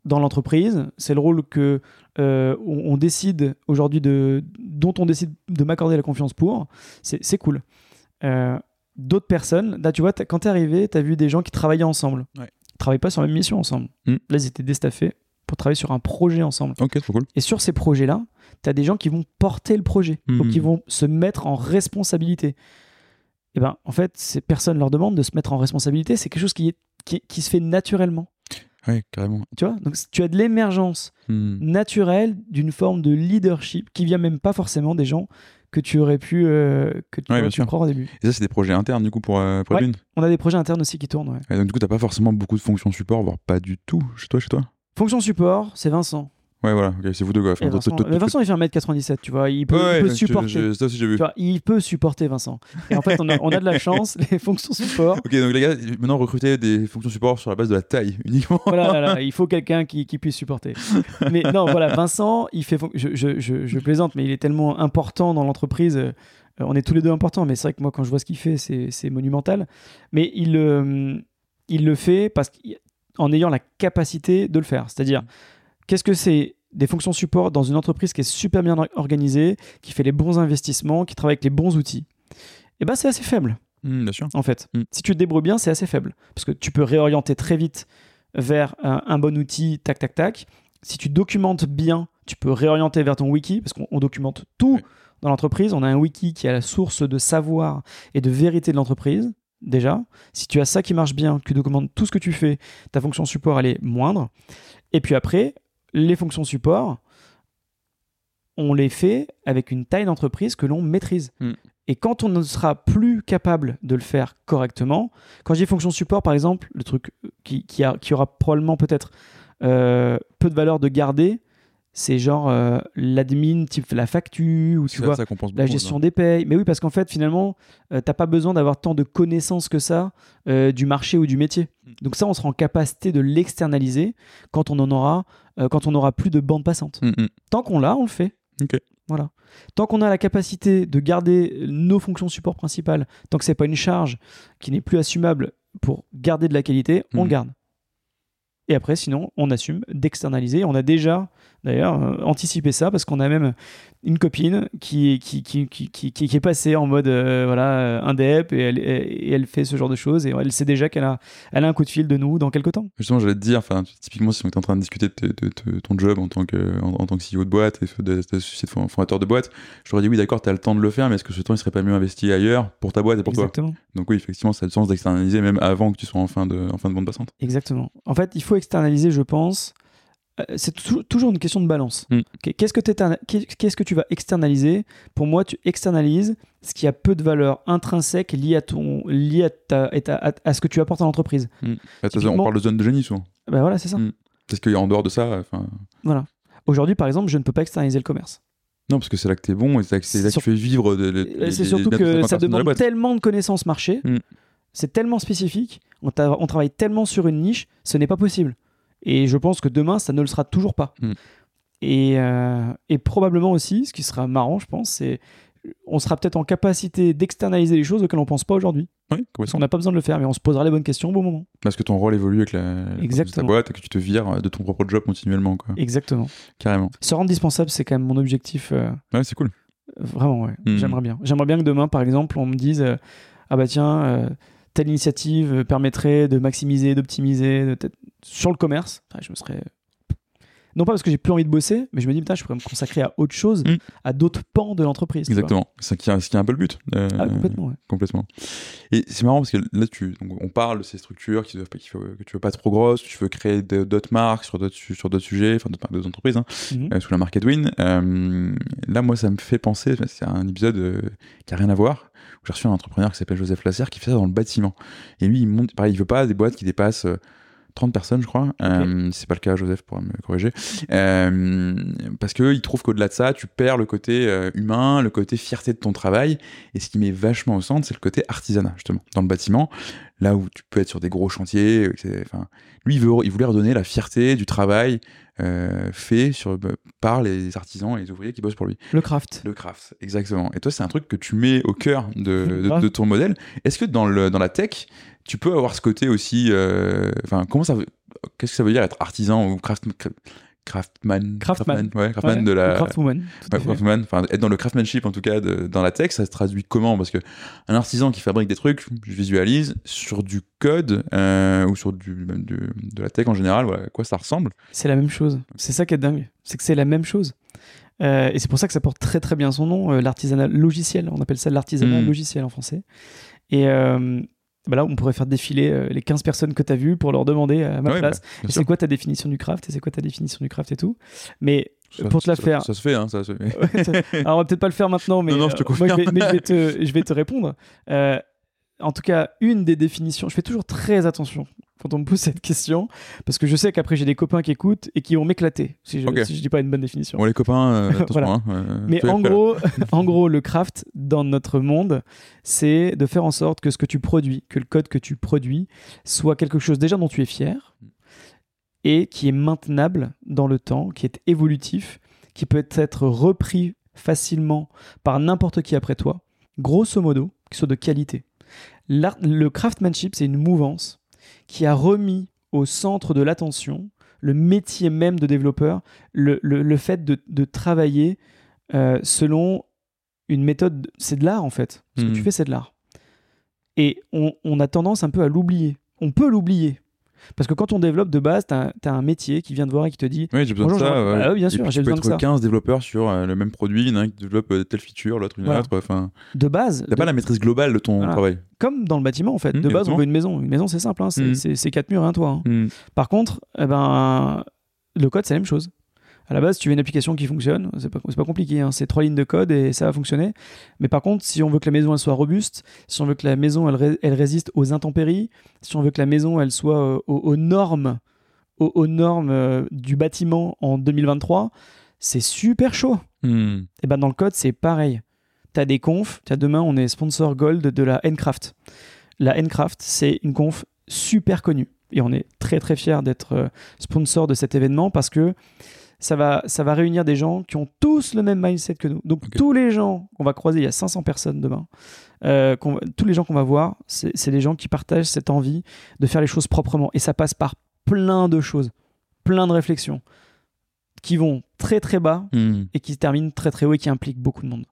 dans l'entreprise. C'est le rôle que euh, on, on décide aujourd'hui de, dont on décide de m'accorder la confiance pour. C'est cool. Euh, D'autres personnes, là, tu vois, quand t'es arrivé, t'as vu des gens qui travaillaient ensemble. Ouais. Ils travaillaient pas sur la même mission ensemble. Mm. Là, ils étaient déstaffés pour travailler sur un projet ensemble. Ok, trop cool. Et sur ces projets-là, tu as des gens qui vont porter le projet, donc qui vont se mettre en responsabilité. Et ben, en fait, ces personnes leur demandent de se mettre en responsabilité. C'est quelque chose qui, est, qui, qui se fait naturellement. Ouais, carrément. Tu vois? Donc, tu as de l'émergence Hmm. naturelle d'une forme de leadership qui vient même pas forcément des gens que tu aurais pu, euh, que tu Ouais, aurais pu croire au début. Et ça, c'est des projets internes du coup pour, euh, pour Ouais. On a des projets internes aussi qui tournent. ouais. Et donc du coup, t'as pas forcément beaucoup de fonctions support, voire pas du tout chez toi, chez toi? Fonction support, c'est Vincent. Ouais, voilà. C'est vous deux. Enfin, toi- Vincent, Vincent, il fait 1m97, tu vois. Il peut, Ouais, il peut supporter. je- ça aussi j'ai vu. Tu vois, il peut supporter Vincent. Et en fait, on a, on a de la <laughs> chance, les fonctions support. Ok, donc les gars, maintenant recruter des fonctions support sur la base de la taille <laughs> uniquement. Voilà, là, là, il faut quelqu'un qui, qui puisse supporter. Mais non, voilà, Vincent, il fait. Je, plaisante, mais il est tellement important dans l'entreprise. euh, on est tous les deux importants, mais c'est vrai que moi, quand je vois ce qu'il fait, c'est monumental. Mais il, euh, il le fait parce qu'en ayant la capacité de le faire. C'est-à-dire, qu'est-ce que c'est des fonctions support dans une entreprise qui est super bien or- organisée, qui fait les bons investissements, qui travaille avec les bons outils? Eh ben, c'est assez faible. Hmm, bien sûr. en fait. Mm. Si tu te débrouilles bien, c'est assez faible. Parce que tu peux réorienter très vite vers un, un bon outil, tac, tac, tac. Si tu documentes bien, tu peux réorienter vers ton wiki, parce qu'on on documente tout Oui. dans l'entreprise. On a un wiki qui est la source de savoir et de vérité de l'entreprise, déjà. Si tu as ça qui marche bien, que tu documentes tout ce que tu fais, ta fonction support, elle est moindre. Et puis après, les fonctions support, on les fait avec une taille d'entreprise que l'on maîtrise. Mm. Et quand on ne sera plus capable de le faire correctement, quand je dis fonction support, par exemple, le truc qui, qui, a- qui aura probablement peut-être euh, peu de valeur de garder, c'est genre euh, l'admin type la facture ou tu ça, vois ça la gestion des payes. Mais oui, parce qu'en fait, finalement, euh, t'as pas besoin d'avoir tant de connaissances que ça euh, du marché ou du métier. Mm. Donc ça, on sera en capacité de l'externaliser quand on en aura, euh, quand on aura plus de bande passante. Mm, mm. Tant qu'on l'a, on le fait. Voilà. Tant qu'on a la capacité de garder nos fonctions support principales, tant que c'est pas une charge qui n'est plus assumable pour garder de la qualité, on le garde. Et après, sinon, on assume d'externaliser. On a déjà, d'ailleurs, euh, anticipé ça parce qu'on a même une copine qui, qui, qui, qui, qui, qui- qui est passée en mode euh, voilà, euh, indep et elle, et elle fait ce genre de choses et elle sait déjà qu'elle a, elle a un coup de fil de nous dans quelques temps. Justement, j'allais te dire, enfin, typiquement, si on était en train de discuter de, ton job en tant que, en, en tant que CEO de boîte et de, fondateur de boîte, je t'aurais dit oui, d'accord, t'as le temps de le faire, mais est-ce que ce temps il serait pas mieux investi ailleurs pour ta boîte et pour toi? Exactement. Donc oui, effectivement, ça a le sens d'externaliser même avant que tu sois en fin de, en fin de bande passante. Exactement. En fait, il faut externaliser, je pense. Euh, C'est tou- toujours une question de balance. Mm. Qu'est-ce que, qu'est-ce tu vas externaliser? Pour moi, tu externalises ce qui a peu de valeur intrinsèque liée à, ton, liée à, ta- à, à ce que tu apportes à l'entreprise. Bah, de toute façon, on parle de zone de génie souvent. Ben voilà, c'est ça. Mm. Parce qu'en dehors de ça, Voilà. Aujourd'hui, par exemple, je ne peux pas externaliser le commerce. non, parce que c'est là que t'es bon et c'est là que, c'est là que tu fais vivre. de- de- les- C'est surtout 250 que ça de demande tellement de connaissances marché, Mm. c'est tellement spécifique, on travaille tellement sur une niche, ce n'est pas possible. Et je pense que demain, ça ne le sera toujours pas. Mm. Et, euh, et probablement aussi, ce qui sera marrant, je pense, c'est on sera peut-être en capacité d'externaliser les choses auxquelles on pense pas aujourd'hui. Oui, qu'on n'a pas besoin de le faire, mais on se posera les bonnes questions au bon moment. Parce que ton rôle évolue avec la, la ta boîte et que tu te vires de ton propre job continuellement, quoi. Exactement. Carrément. Se rendre dispensable, c'est quand même mon objectif. euh, Ouais, c'est cool. Vraiment, ouais. Mhm. J'aimerais bien. J'aimerais bien que demain, par exemple, on me dise euh, Ah bah tiens, euh, telle initiative euh, permettrait de maximiser, d'optimiser de sur le commerce. Je me serais. Non pas parce que j'ai plus envie de bosser, mais je me dis, putain, je pourrais me consacrer à autre chose, Mhm. à d'autres pans de l'entreprise. Exactement. C'est ce qui est qui un peu le but. Euh, Ah, complètement, ouais. complètement. Et c'est marrant parce que là, tu, donc, on parle de ces structures qui doivent faut- que tu veux pas trop grosses, que tu veux créer d'autres marques sur d'autres su- sur d'autres sujets, enfin d'autres marques, d'autres entreprises, hein, Mhm. euh, sous la marque Edwin. Euh, là, moi, ça me fait penser, c'est un épisode qui a rien à voir. J'ai reçu un entrepreneur qui s'appelle Joseph Lasserre qui fait ça dans le bâtiment. Et lui, il monte, pareil, il veut pas des boîtes qui dépassent. euh, 30 personnes, je crois. Euh, si c'est pas le cas, Joseph pourra me corriger. Euh, parce que il trouve qu'au-delà de ça, tu perds le côté euh, humain, le côté fierté de ton travail. Et ce qui met vachement au centre, c'est le côté artisanat, justement, dans le bâtiment. Là où tu peux être sur des gros chantiers. euh, Enfin, lui, il, veut, il voulait redonner la fierté du travail euh, fait sur, par les artisans et les ouvriers qui bossent pour lui. Le craft. Le craft, exactement. Et toi, c'est un truc que tu mets au cœur de, de- Grave. de ton modèle. Est-ce que dans, le, dans la tech, tu peux avoir ce côté aussi. euh, Enfin, comment ça. Qu'est-ce que ça veut dire être artisan ou craft, cra- craftman Craftsman. Ouais, craftsman Ouais, de la. Craftwoman. Ouais, enfin être dans le craftsmanship en tout cas de- dans la tech, ça se traduit comment? Parce que un artisan qui fabrique des trucs, je visualise sur du code euh, ou sur du, de la tech en général, voilà, à quoi ça ressemble C'est la même chose. C'est ça qui est dingue. C'est que c'est la même chose. Euh, et c'est pour ça que ça porte très très bien son nom, euh, l'artisanat logiciel. On appelle ça l'artisanat Mm. logiciel en français. Et euh, bah là, on pourrait faire défiler euh, les 15 personnes que tu as vues pour leur demander à ma Ouais, place bah, c'est quoi ta définition du craft et c'est quoi ta définition du craft et tout? Mais Ça- pour te la ça- faire- Ça se fait, hein, ça se fait. <laughs> Ouais, Alors, on va peut-être pas le faire maintenant, mais, Non, non, je te euh, moi, je vais, confirme. mais je vais te, je vais te répondre. Euh, en tout cas, une des définitions, je fais toujours très attention quand on me pose cette question, parce que je sais qu'après j'ai des copains qui écoutent et qui vont m'éclater si je, Ok. si je dis pas une bonne définition. Bon, les copains, euh. <laughs> Voilà. hein, euh, Mais en gros, <laughs> en gros, le craft dans notre monde, c'est de faire en sorte que ce que tu produis, que le code que tu produis, soit quelque chose déjà dont tu es fier et qui est maintenable dans le temps, qui est évolutif, qui peut être repris facilement par n'importe qui après toi, grosso modo, qui soit de qualité. Le craftsmanship, c'est une mouvance qui a remis au centre de l'attention le métier même de développeur, le, le- le fait de, de travailler euh, selon une méthode. C'est de l'art en fait. Ce que tu fais, c'est de l'art. Et on, on a tendance un peu à l'oublier. On peut l'oublier. Parce que quand on développe de base, tu as, un métier qui vient te voir et qui te dit Oui, j'ai besoin de ça. Jean- ouais. Ah oui, bien sûr, j'ai tu peux besoin de être ça. 15 développeurs sur euh, le même produit, il y en a un qui développe euh, telle feature, l'autre une Voilà. autre. De base, t'as de- pas la maîtrise globale de ton Voilà. travail. comme dans le bâtiment en fait. Mhm, de base, on veut une maison. Une maison, c'est simple. hein, c'est Mhm. c'est- quatre murs et un toit. hein. Hmm. Par contre, eh ben, le code, c'est la même chose. À la base, tu veux une application qui fonctionne, c'est pas, compliqué, hein. c'est trois lignes de code et ça va fonctionner. Mais par contre, si on veut que la maison elle soit robuste, si on veut que la maison elle, ré- elle résiste aux intempéries, si on veut que la maison elle soit euh, aux, aux normes, aux, aux normes euh, du bâtiment en 2023, c'est super chaud. Hmm. Et ben dans le code, c'est pareil. Tu as des confs, t'as demain, on est sponsor gold de la Ncraft. La Ncraft, c'est une conf super connue. Et on est très très fiers d'être euh, sponsor de cet événement parce que ça va, ça va réunir des gens qui ont tous le même mindset que nous. Donc tous les gens qu'on va croiser, il y a 500 personnes demain, euh, tous les gens qu'on va voir, c'est c'est des gens qui partagent cette envie de faire les choses proprement. Et ça passe par plein de choses, plein de réflexions qui vont très très bas Hmm. et qui se terminent très très haut et qui impliquent beaucoup de monde.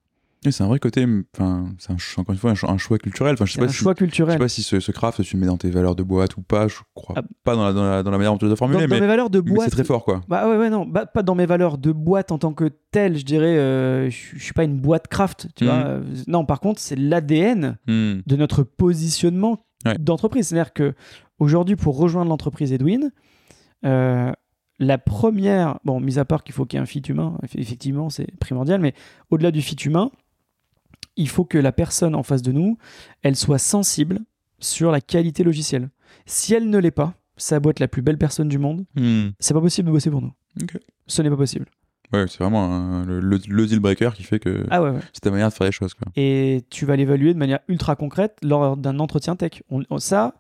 C'est un vrai côté, enfin, c'est encore une fois un, ch- un choix culturel. Enfin, je sais pas un si, choix je sais culturel. pas si ce, ce craft tu le mets dans tes valeurs de boîte ou pas. Je crois Ah. pas dans la, dans, la, dans la manière dont tu l'as formulé, dans mais, mes valeurs de boîte. c'est très fort quoi. Bah ouais, ouais, non, bah, pas dans mes valeurs de boîte en tant que telle, je dirais, euh, je je suis pas une boîte craft, tu Mhm. vois. Euh, Non, par contre, c'est l'ADN Hmm. de notre positionnement Ouais. d'entreprise. C'est-à-dire que aujourd'hui, pour rejoindre l'entreprise Edwin, euh, la première, bon, mis à part qu'il faut qu'il y ait un fit humain, eff- effectivement, c'est primordial, mais au-delà du fit humain, il faut que la personne en face de nous, elle soit sensible sur la qualité logicielle. Si elle ne l'est pas, ça doit être la plus belle personne du monde, Hmm. c'est pas possible de bosser pour nous. Ce n'est pas possible. Ouais, c'est vraiment un- le, deal breaker qui fait que Ah ouais, ouais. c'est ta manière de faire les choses. Quoi. Et tu vas l'évaluer de manière ultra concrète lors d'un entretien tech. On- ça,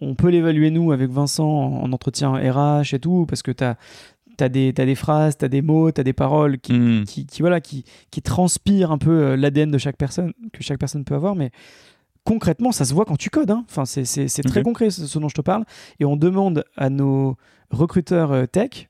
on peut l'évaluer nous avec Vincent en, en entretien RH et tout, parce que tu as, des, t'as des phrases, tu as des mots, tu as des paroles qui, Hmm. qui, qui, voilà, qui, qui transpirent un peu euh, l'ADN de chaque personne, que chaque personne peut avoir, mais concrètement, ça se voit quand tu codes. hein. Enfin, c'est, c'est- c'est très concret ce, ce dont je te parle. Et on demande à nos recruteurs euh, tech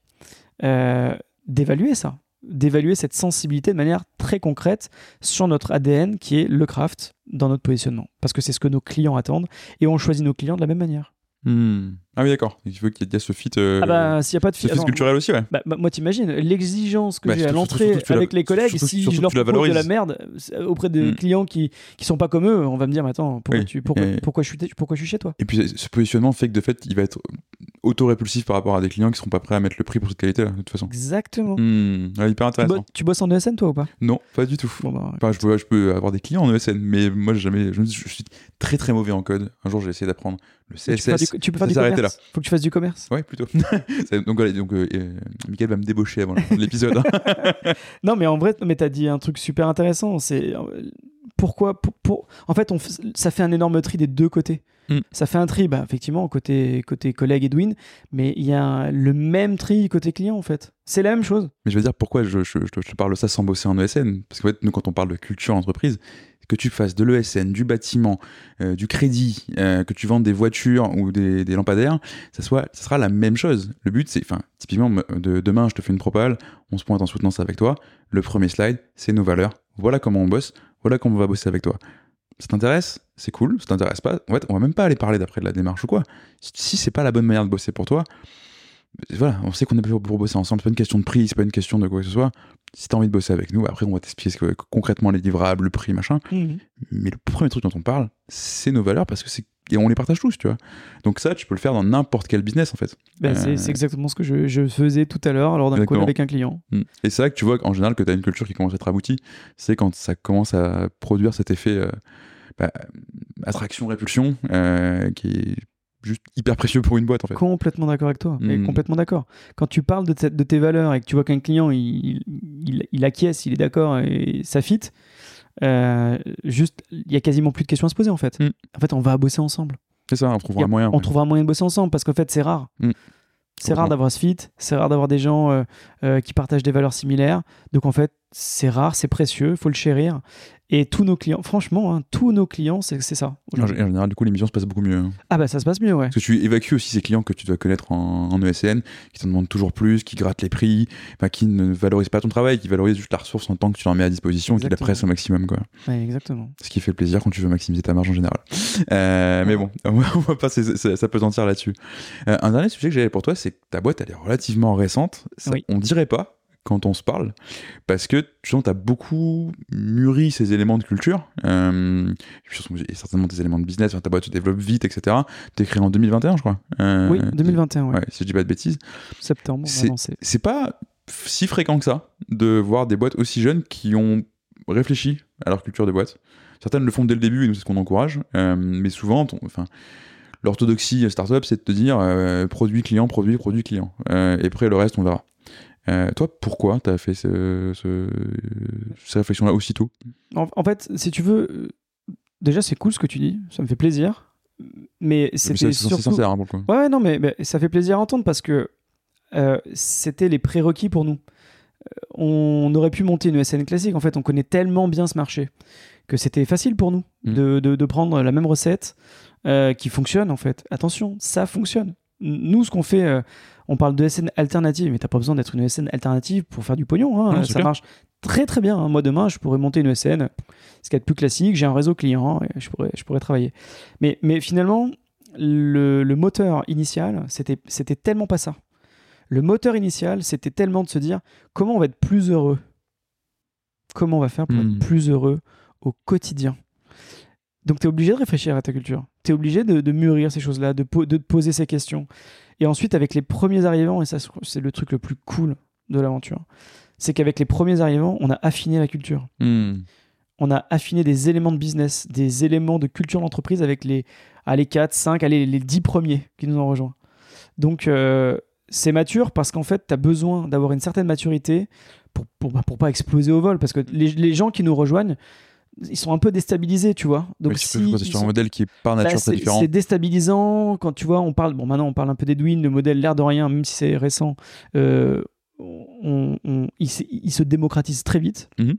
euh, d'évaluer ça, d'évaluer cette sensibilité de manière très concrète sur notre ADN qui est le craft dans notre positionnement. Parce que c'est ce que nos clients attendent et on choisit nos clients de la même manière. Hmm. Ah oui, d'accord. Il faut qu'il y ait ce fit, euh, ah bah, s'il n'y a pas de fit culturel aussi, ouais. bah, bah, moi, t'imagines, l'exigence que Bah, j'ai à l'entrée la- avec les collègues, surtout- si surtout je leur propose de la merde euh, auprès de Mm. clients qui qui sont pas comme eux, on va me dire, mais attends, pourquoi, Oui, tu, pourquoi, et- pourquoi, je suis, pourquoi je suis chez toi? Et puis ce positionnement fait que de fait, il va être auto-répulsif par rapport à des clients qui seront pas prêts à mettre le prix pour cette qualité-là, de toute façon. Exactement. Hmm. Ouais, hyper Tu, bo- intéressant. tu bosses en ESN, toi, ou pas? Non, pas du tout. Bon, bah, Enfin, je peux, je peux avoir des clients en ESN, mais moi, jamais, je, suis très très mauvais en code. Un jour, j'ai essayé d'apprendre le CSS. tu peux faire du Faut que tu fasses du commerce. Ouais, plutôt. <laughs> Donc voilà, donc euh, euh, Mickaël va me débaucher avant l'épisode. hein. <laughs> Non, mais en vrai, mais t'as dit un truc super intéressant. C'est euh, pourquoi, pour, pour- en fait, on, f- ça fait un énorme tri des deux côtés. Mm. Ça fait un tri, bah, effectivement, côté, côté collègue Edwin, mais il y a un- le même tri côté client, en fait. C'est la même chose. Mais je veux dire, pourquoi je te parle de ça sans bosser en ESN Parce qu'en fait, nous, quand on parle de culture entreprise, que tu fasses de l'ESN, du bâtiment, euh, du crédit, euh, que tu vendes des voitures ou des, lampadaires, ça, sera la même chose. Le but, c'est, enfin, typiquement, me- de, demain, je te fais une propale, on se pointe en soutenance avec toi. Le premier slide, c'est nos valeurs. Voilà comment on bosse, voilà comment on va bosser avec toi. Ça t'intéresse? C'est cool. Ça t'intéresse pas? En fait, on va même pas aller parler d'après de la démarche ou quoi. Si c'est pas la bonne manière de bosser pour toi, voilà, on sait qu'on est pour, pour bosser ensemble. C'est pas une question de prix, c'est pas une question de quoi que ce soit. Si t'as envie de bosser avec nous, après on va t'expliquer ce que- concrètement les livrables, le prix, machin. Mais le premier truc dont on parle, c'est nos valeurs parce que c'est et on les partage tous, tu vois. Donc ça, tu peux le faire dans n'importe quel business en fait. Ben, Euh, c'est, exactement ce que je, je faisais tout à l'heure lors d'un call avec un client. Mm. Et c'est vrai que tu vois qu'en général, que tu as une culture qui commence à être aboutie, c'est quand ça commence à produire cet effet euh, bah, attraction-répulsion euh, qui est juste hyper précieux pour une boîte en fait. Complètement d'accord avec toi. Mm. complètement d'accord. Quand tu parles de, de tes valeurs et que tu vois qu'un client il, il, il acquiesce, il est d'accord et ça fit, euh, juste il y a quasiment plus de questions à se poser en fait. Mm. En fait, on va bosser ensemble. C'est ça, on trouvera a- un moyen. on ouais. trouvera un moyen de bosser ensemble parce qu'en fait c'est rare. Mm. C'est rare d'avoir ce fit, c'est rare d'avoir des gens euh, euh, qui partagent des valeurs similaires. Donc en fait, c'est rare, c'est précieux, il faut le chérir. Et tous nos clients, franchement, hein, tous nos clients, c'est c'est ça. En, général, du coup, l'émission se passe beaucoup mieux. hein. Ah bah ça se passe mieux, ouais. Parce que tu évacues aussi ces clients que tu dois connaître en, en ESN, qui t'en demandent toujours plus, qui grattent les prix, enfin, qui ne valorisent pas ton travail, qui valorisent juste la ressource en tant que tu l'en mets à disposition et qui la pressent au maximum. Quoi. Ouais, exactement. Ce qui fait plaisir quand tu veux maximiser ta marge en général. Euh, mais bon, on va, <laughs> pas s'apesantir là-dessus. Euh, un dernier sujet que j'avais pour toi, c'est que ta boîte, elle est relativement récente. Ça, Oui. On dirait pas quand on se parle, parce que tu as beaucoup mûri ces éléments de culture. Euh, et certainement des éléments de business. Enfin, ta boîte se développe vite, etc. T'es créé en 2021, je crois. Euh, oui, 2021, ouais. Ouais, si je dis pas de bêtises. septembre, C'est- pas si fréquent que ça de voir des boîtes aussi jeunes qui ont réfléchi à leur culture de boîte. Certaines le font dès le début et nous c'est ce qu'on encourage, euh, mais souvent, enfin, l'orthodoxie startup c'est de te dire euh, produit client, produit, produit client, euh, et après le reste on verra. Toi, pourquoi tu as fait ce, ce, ces réflexions-là aussitôt? En, fait, si tu veux, déjà c'est cool ce que tu dis, ça me fait plaisir, mais c'était surtout... sincère hein, pour Ouais, non, mais, mais, ça fait plaisir à entendre parce que c'était les prérequis pour nous on aurait pu monter une ESN classique. En fait, on connaît tellement bien ce marché que c'était facile pour nous mm. de, prendre la même recette euh, qui fonctionne en fait. Attention, ça fonctionne. Nous, ce qu'on fait, euh, on parle de SN alternative, mais t'as pas besoin d'être une ESN alternative pour faire du pognon. Hein. ça marche très très bien. Hein. Moi, demain, je pourrais monter une ESN, ce qui est plus classique. J'ai un réseau client, et je pourrais, je pourrais travailler. Mais, mais finalement, le, le moteur initial, c'était tellement pas ça. Le moteur initial, c'était tellement de se dire comment on va être plus heureux? Comment on va faire pour être hmm. plus heureux au quotidien? Donc tu es obligé de réfléchir à ta culture. Tu es obligé de, mûrir ces choses-là, de, poser ces questions. Et ensuite, avec les premiers arrivants, et ça c'est le truc le plus cool de l'aventure, c'est qu'avec les premiers arrivants, on a affiné la culture. Hmm. On a affiné des éléments de business, des éléments de culture d'entreprise avec les, les 4, 5, allez, les 10 premiers qui nous ont rejoints. Donc, euh, c'est mature parce qu'en fait, tu as besoin d'avoir une certaine maturité pour, pour, bah, pour, pas exploser au vol. Parce que les, les, gens qui nous rejoignent, ils sont un peu déstabilisés, tu vois. Donc, si c'est sur un modèle qui est par nature bah, différent. C'est déstabilisant quand tu vois, on parle, bon, maintenant on parle un peu d'Edwin, le modèle l'air de rien, même si c'est récent, euh, on, il, se démocratise très vite. Mhm.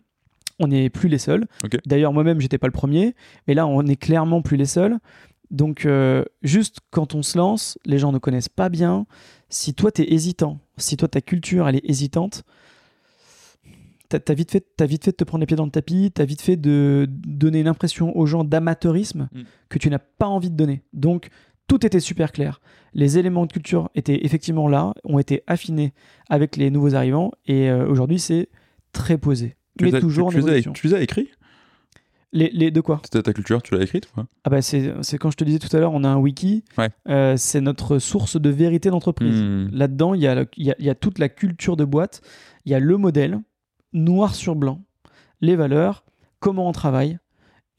On n'est plus les seuls. D'ailleurs, moi-même, j'étais pas le premier, mais là, on est clairement plus les seuls. Donc, euh, juste quand on se lance, les gens ne connaissent pas bien si toi tu es hésitant, si toi ta culture elle est hésitante, t'as as vite, fait, as vite fait de te prendre les pieds dans le tapis, t'as vite fait de donner une impression aux gens d'amateurisme mm. que tu n'as pas envie de donner. Donc tout était super clair. Les éléments de culture étaient effectivement là, ont été affinés avec les nouveaux arrivants et euh, aujourd'hui c'est très posé. mais toujours tu, tu les as écrits? Les, de quoi? C'était ta culture, tu l'as écrite Ah bah c'est, quand je te disais tout à l'heure, on a un wiki. Euh, c'est notre source de vérité d'entreprise. Hmm. Là-dedans, il y, a, y, a, toute la culture de boîte, il y a le modèle, noir sur blanc, les valeurs, comment on travaille.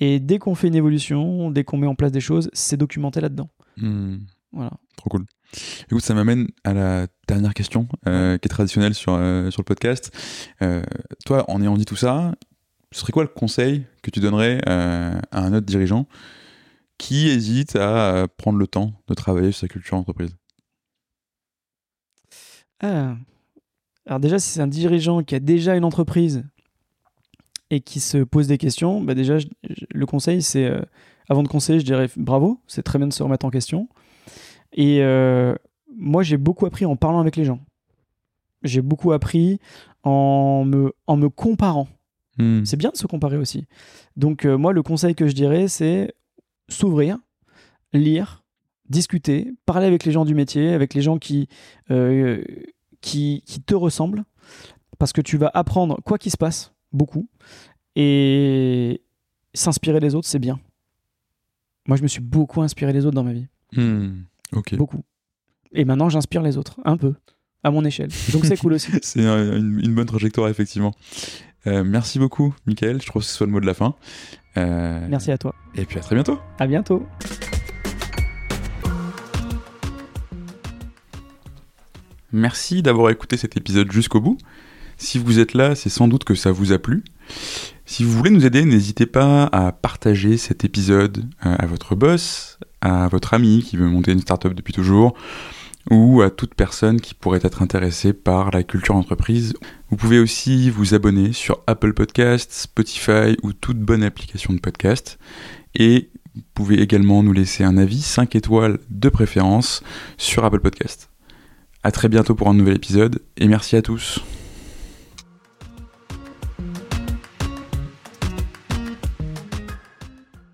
Et dès qu'on fait une évolution, dès qu'on met en place des choses, c'est documenté là-dedans. Hmm. Voilà. Trop cool. Écoute, ça m'amène à la dernière question euh, qui est traditionnelle sur, euh, sur le podcast. toi, en ayant dit tout ça, ce serait quoi le conseil que tu donnerais euh, à un autre dirigeant qui hésite à euh, prendre le temps de travailler sur sa culture d'entreprise? Ah. Alors déjà, si c'est un dirigeant qui a déjà une entreprise et qui se pose des questions, bah déjà, le conseil, c'est, euh, avant de conseiller, je dirais bravo, c'est très bien de se remettre en question. Et moi, j'ai beaucoup appris en parlant avec les gens. J'ai beaucoup appris en me, en me comparant. Hmm. C'est bien de se comparer aussi. Donc euh, moi, le conseil que je dirais, c'est s'ouvrir, lire, discuter, parler avec les gens du métier, avec les gens qui, euh, qui, qui, te ressemblent, parce que tu vas apprendre quoi qu'il se passe, beaucoup, et s'inspirer des autres, c'est bien. Moi, je me suis beaucoup inspiré des autres dans ma vie. Hmm. Beaucoup. Et maintenant, j'inspire les autres, un peu, à mon échelle. Donc c'est cool aussi. <laughs> c'est une, une, bonne trajectoire, effectivement. Euh, merci beaucoup, Michael. Je trouve que ce soit le mot de la fin. Euh, merci à toi. Et puis à très bientôt. À bientôt. Merci d'avoir écouté cet épisode jusqu'au bout. Si vous êtes là, c'est sans doute que ça vous a plu. Si vous voulez nous aider, n'hésitez pas à partager cet épisode euh, à votre boss, à votre ami qui veut monter une startup depuis toujours, ou à toute personne qui pourrait être intéressée par la culture entreprise. Vous pouvez aussi vous abonner sur Apple Podcasts, Spotify ou toute bonne application de podcast. Et vous pouvez également nous laisser un avis 5 étoiles de préférence sur Apple Podcasts. A très bientôt pour un nouvel épisode et merci à tous.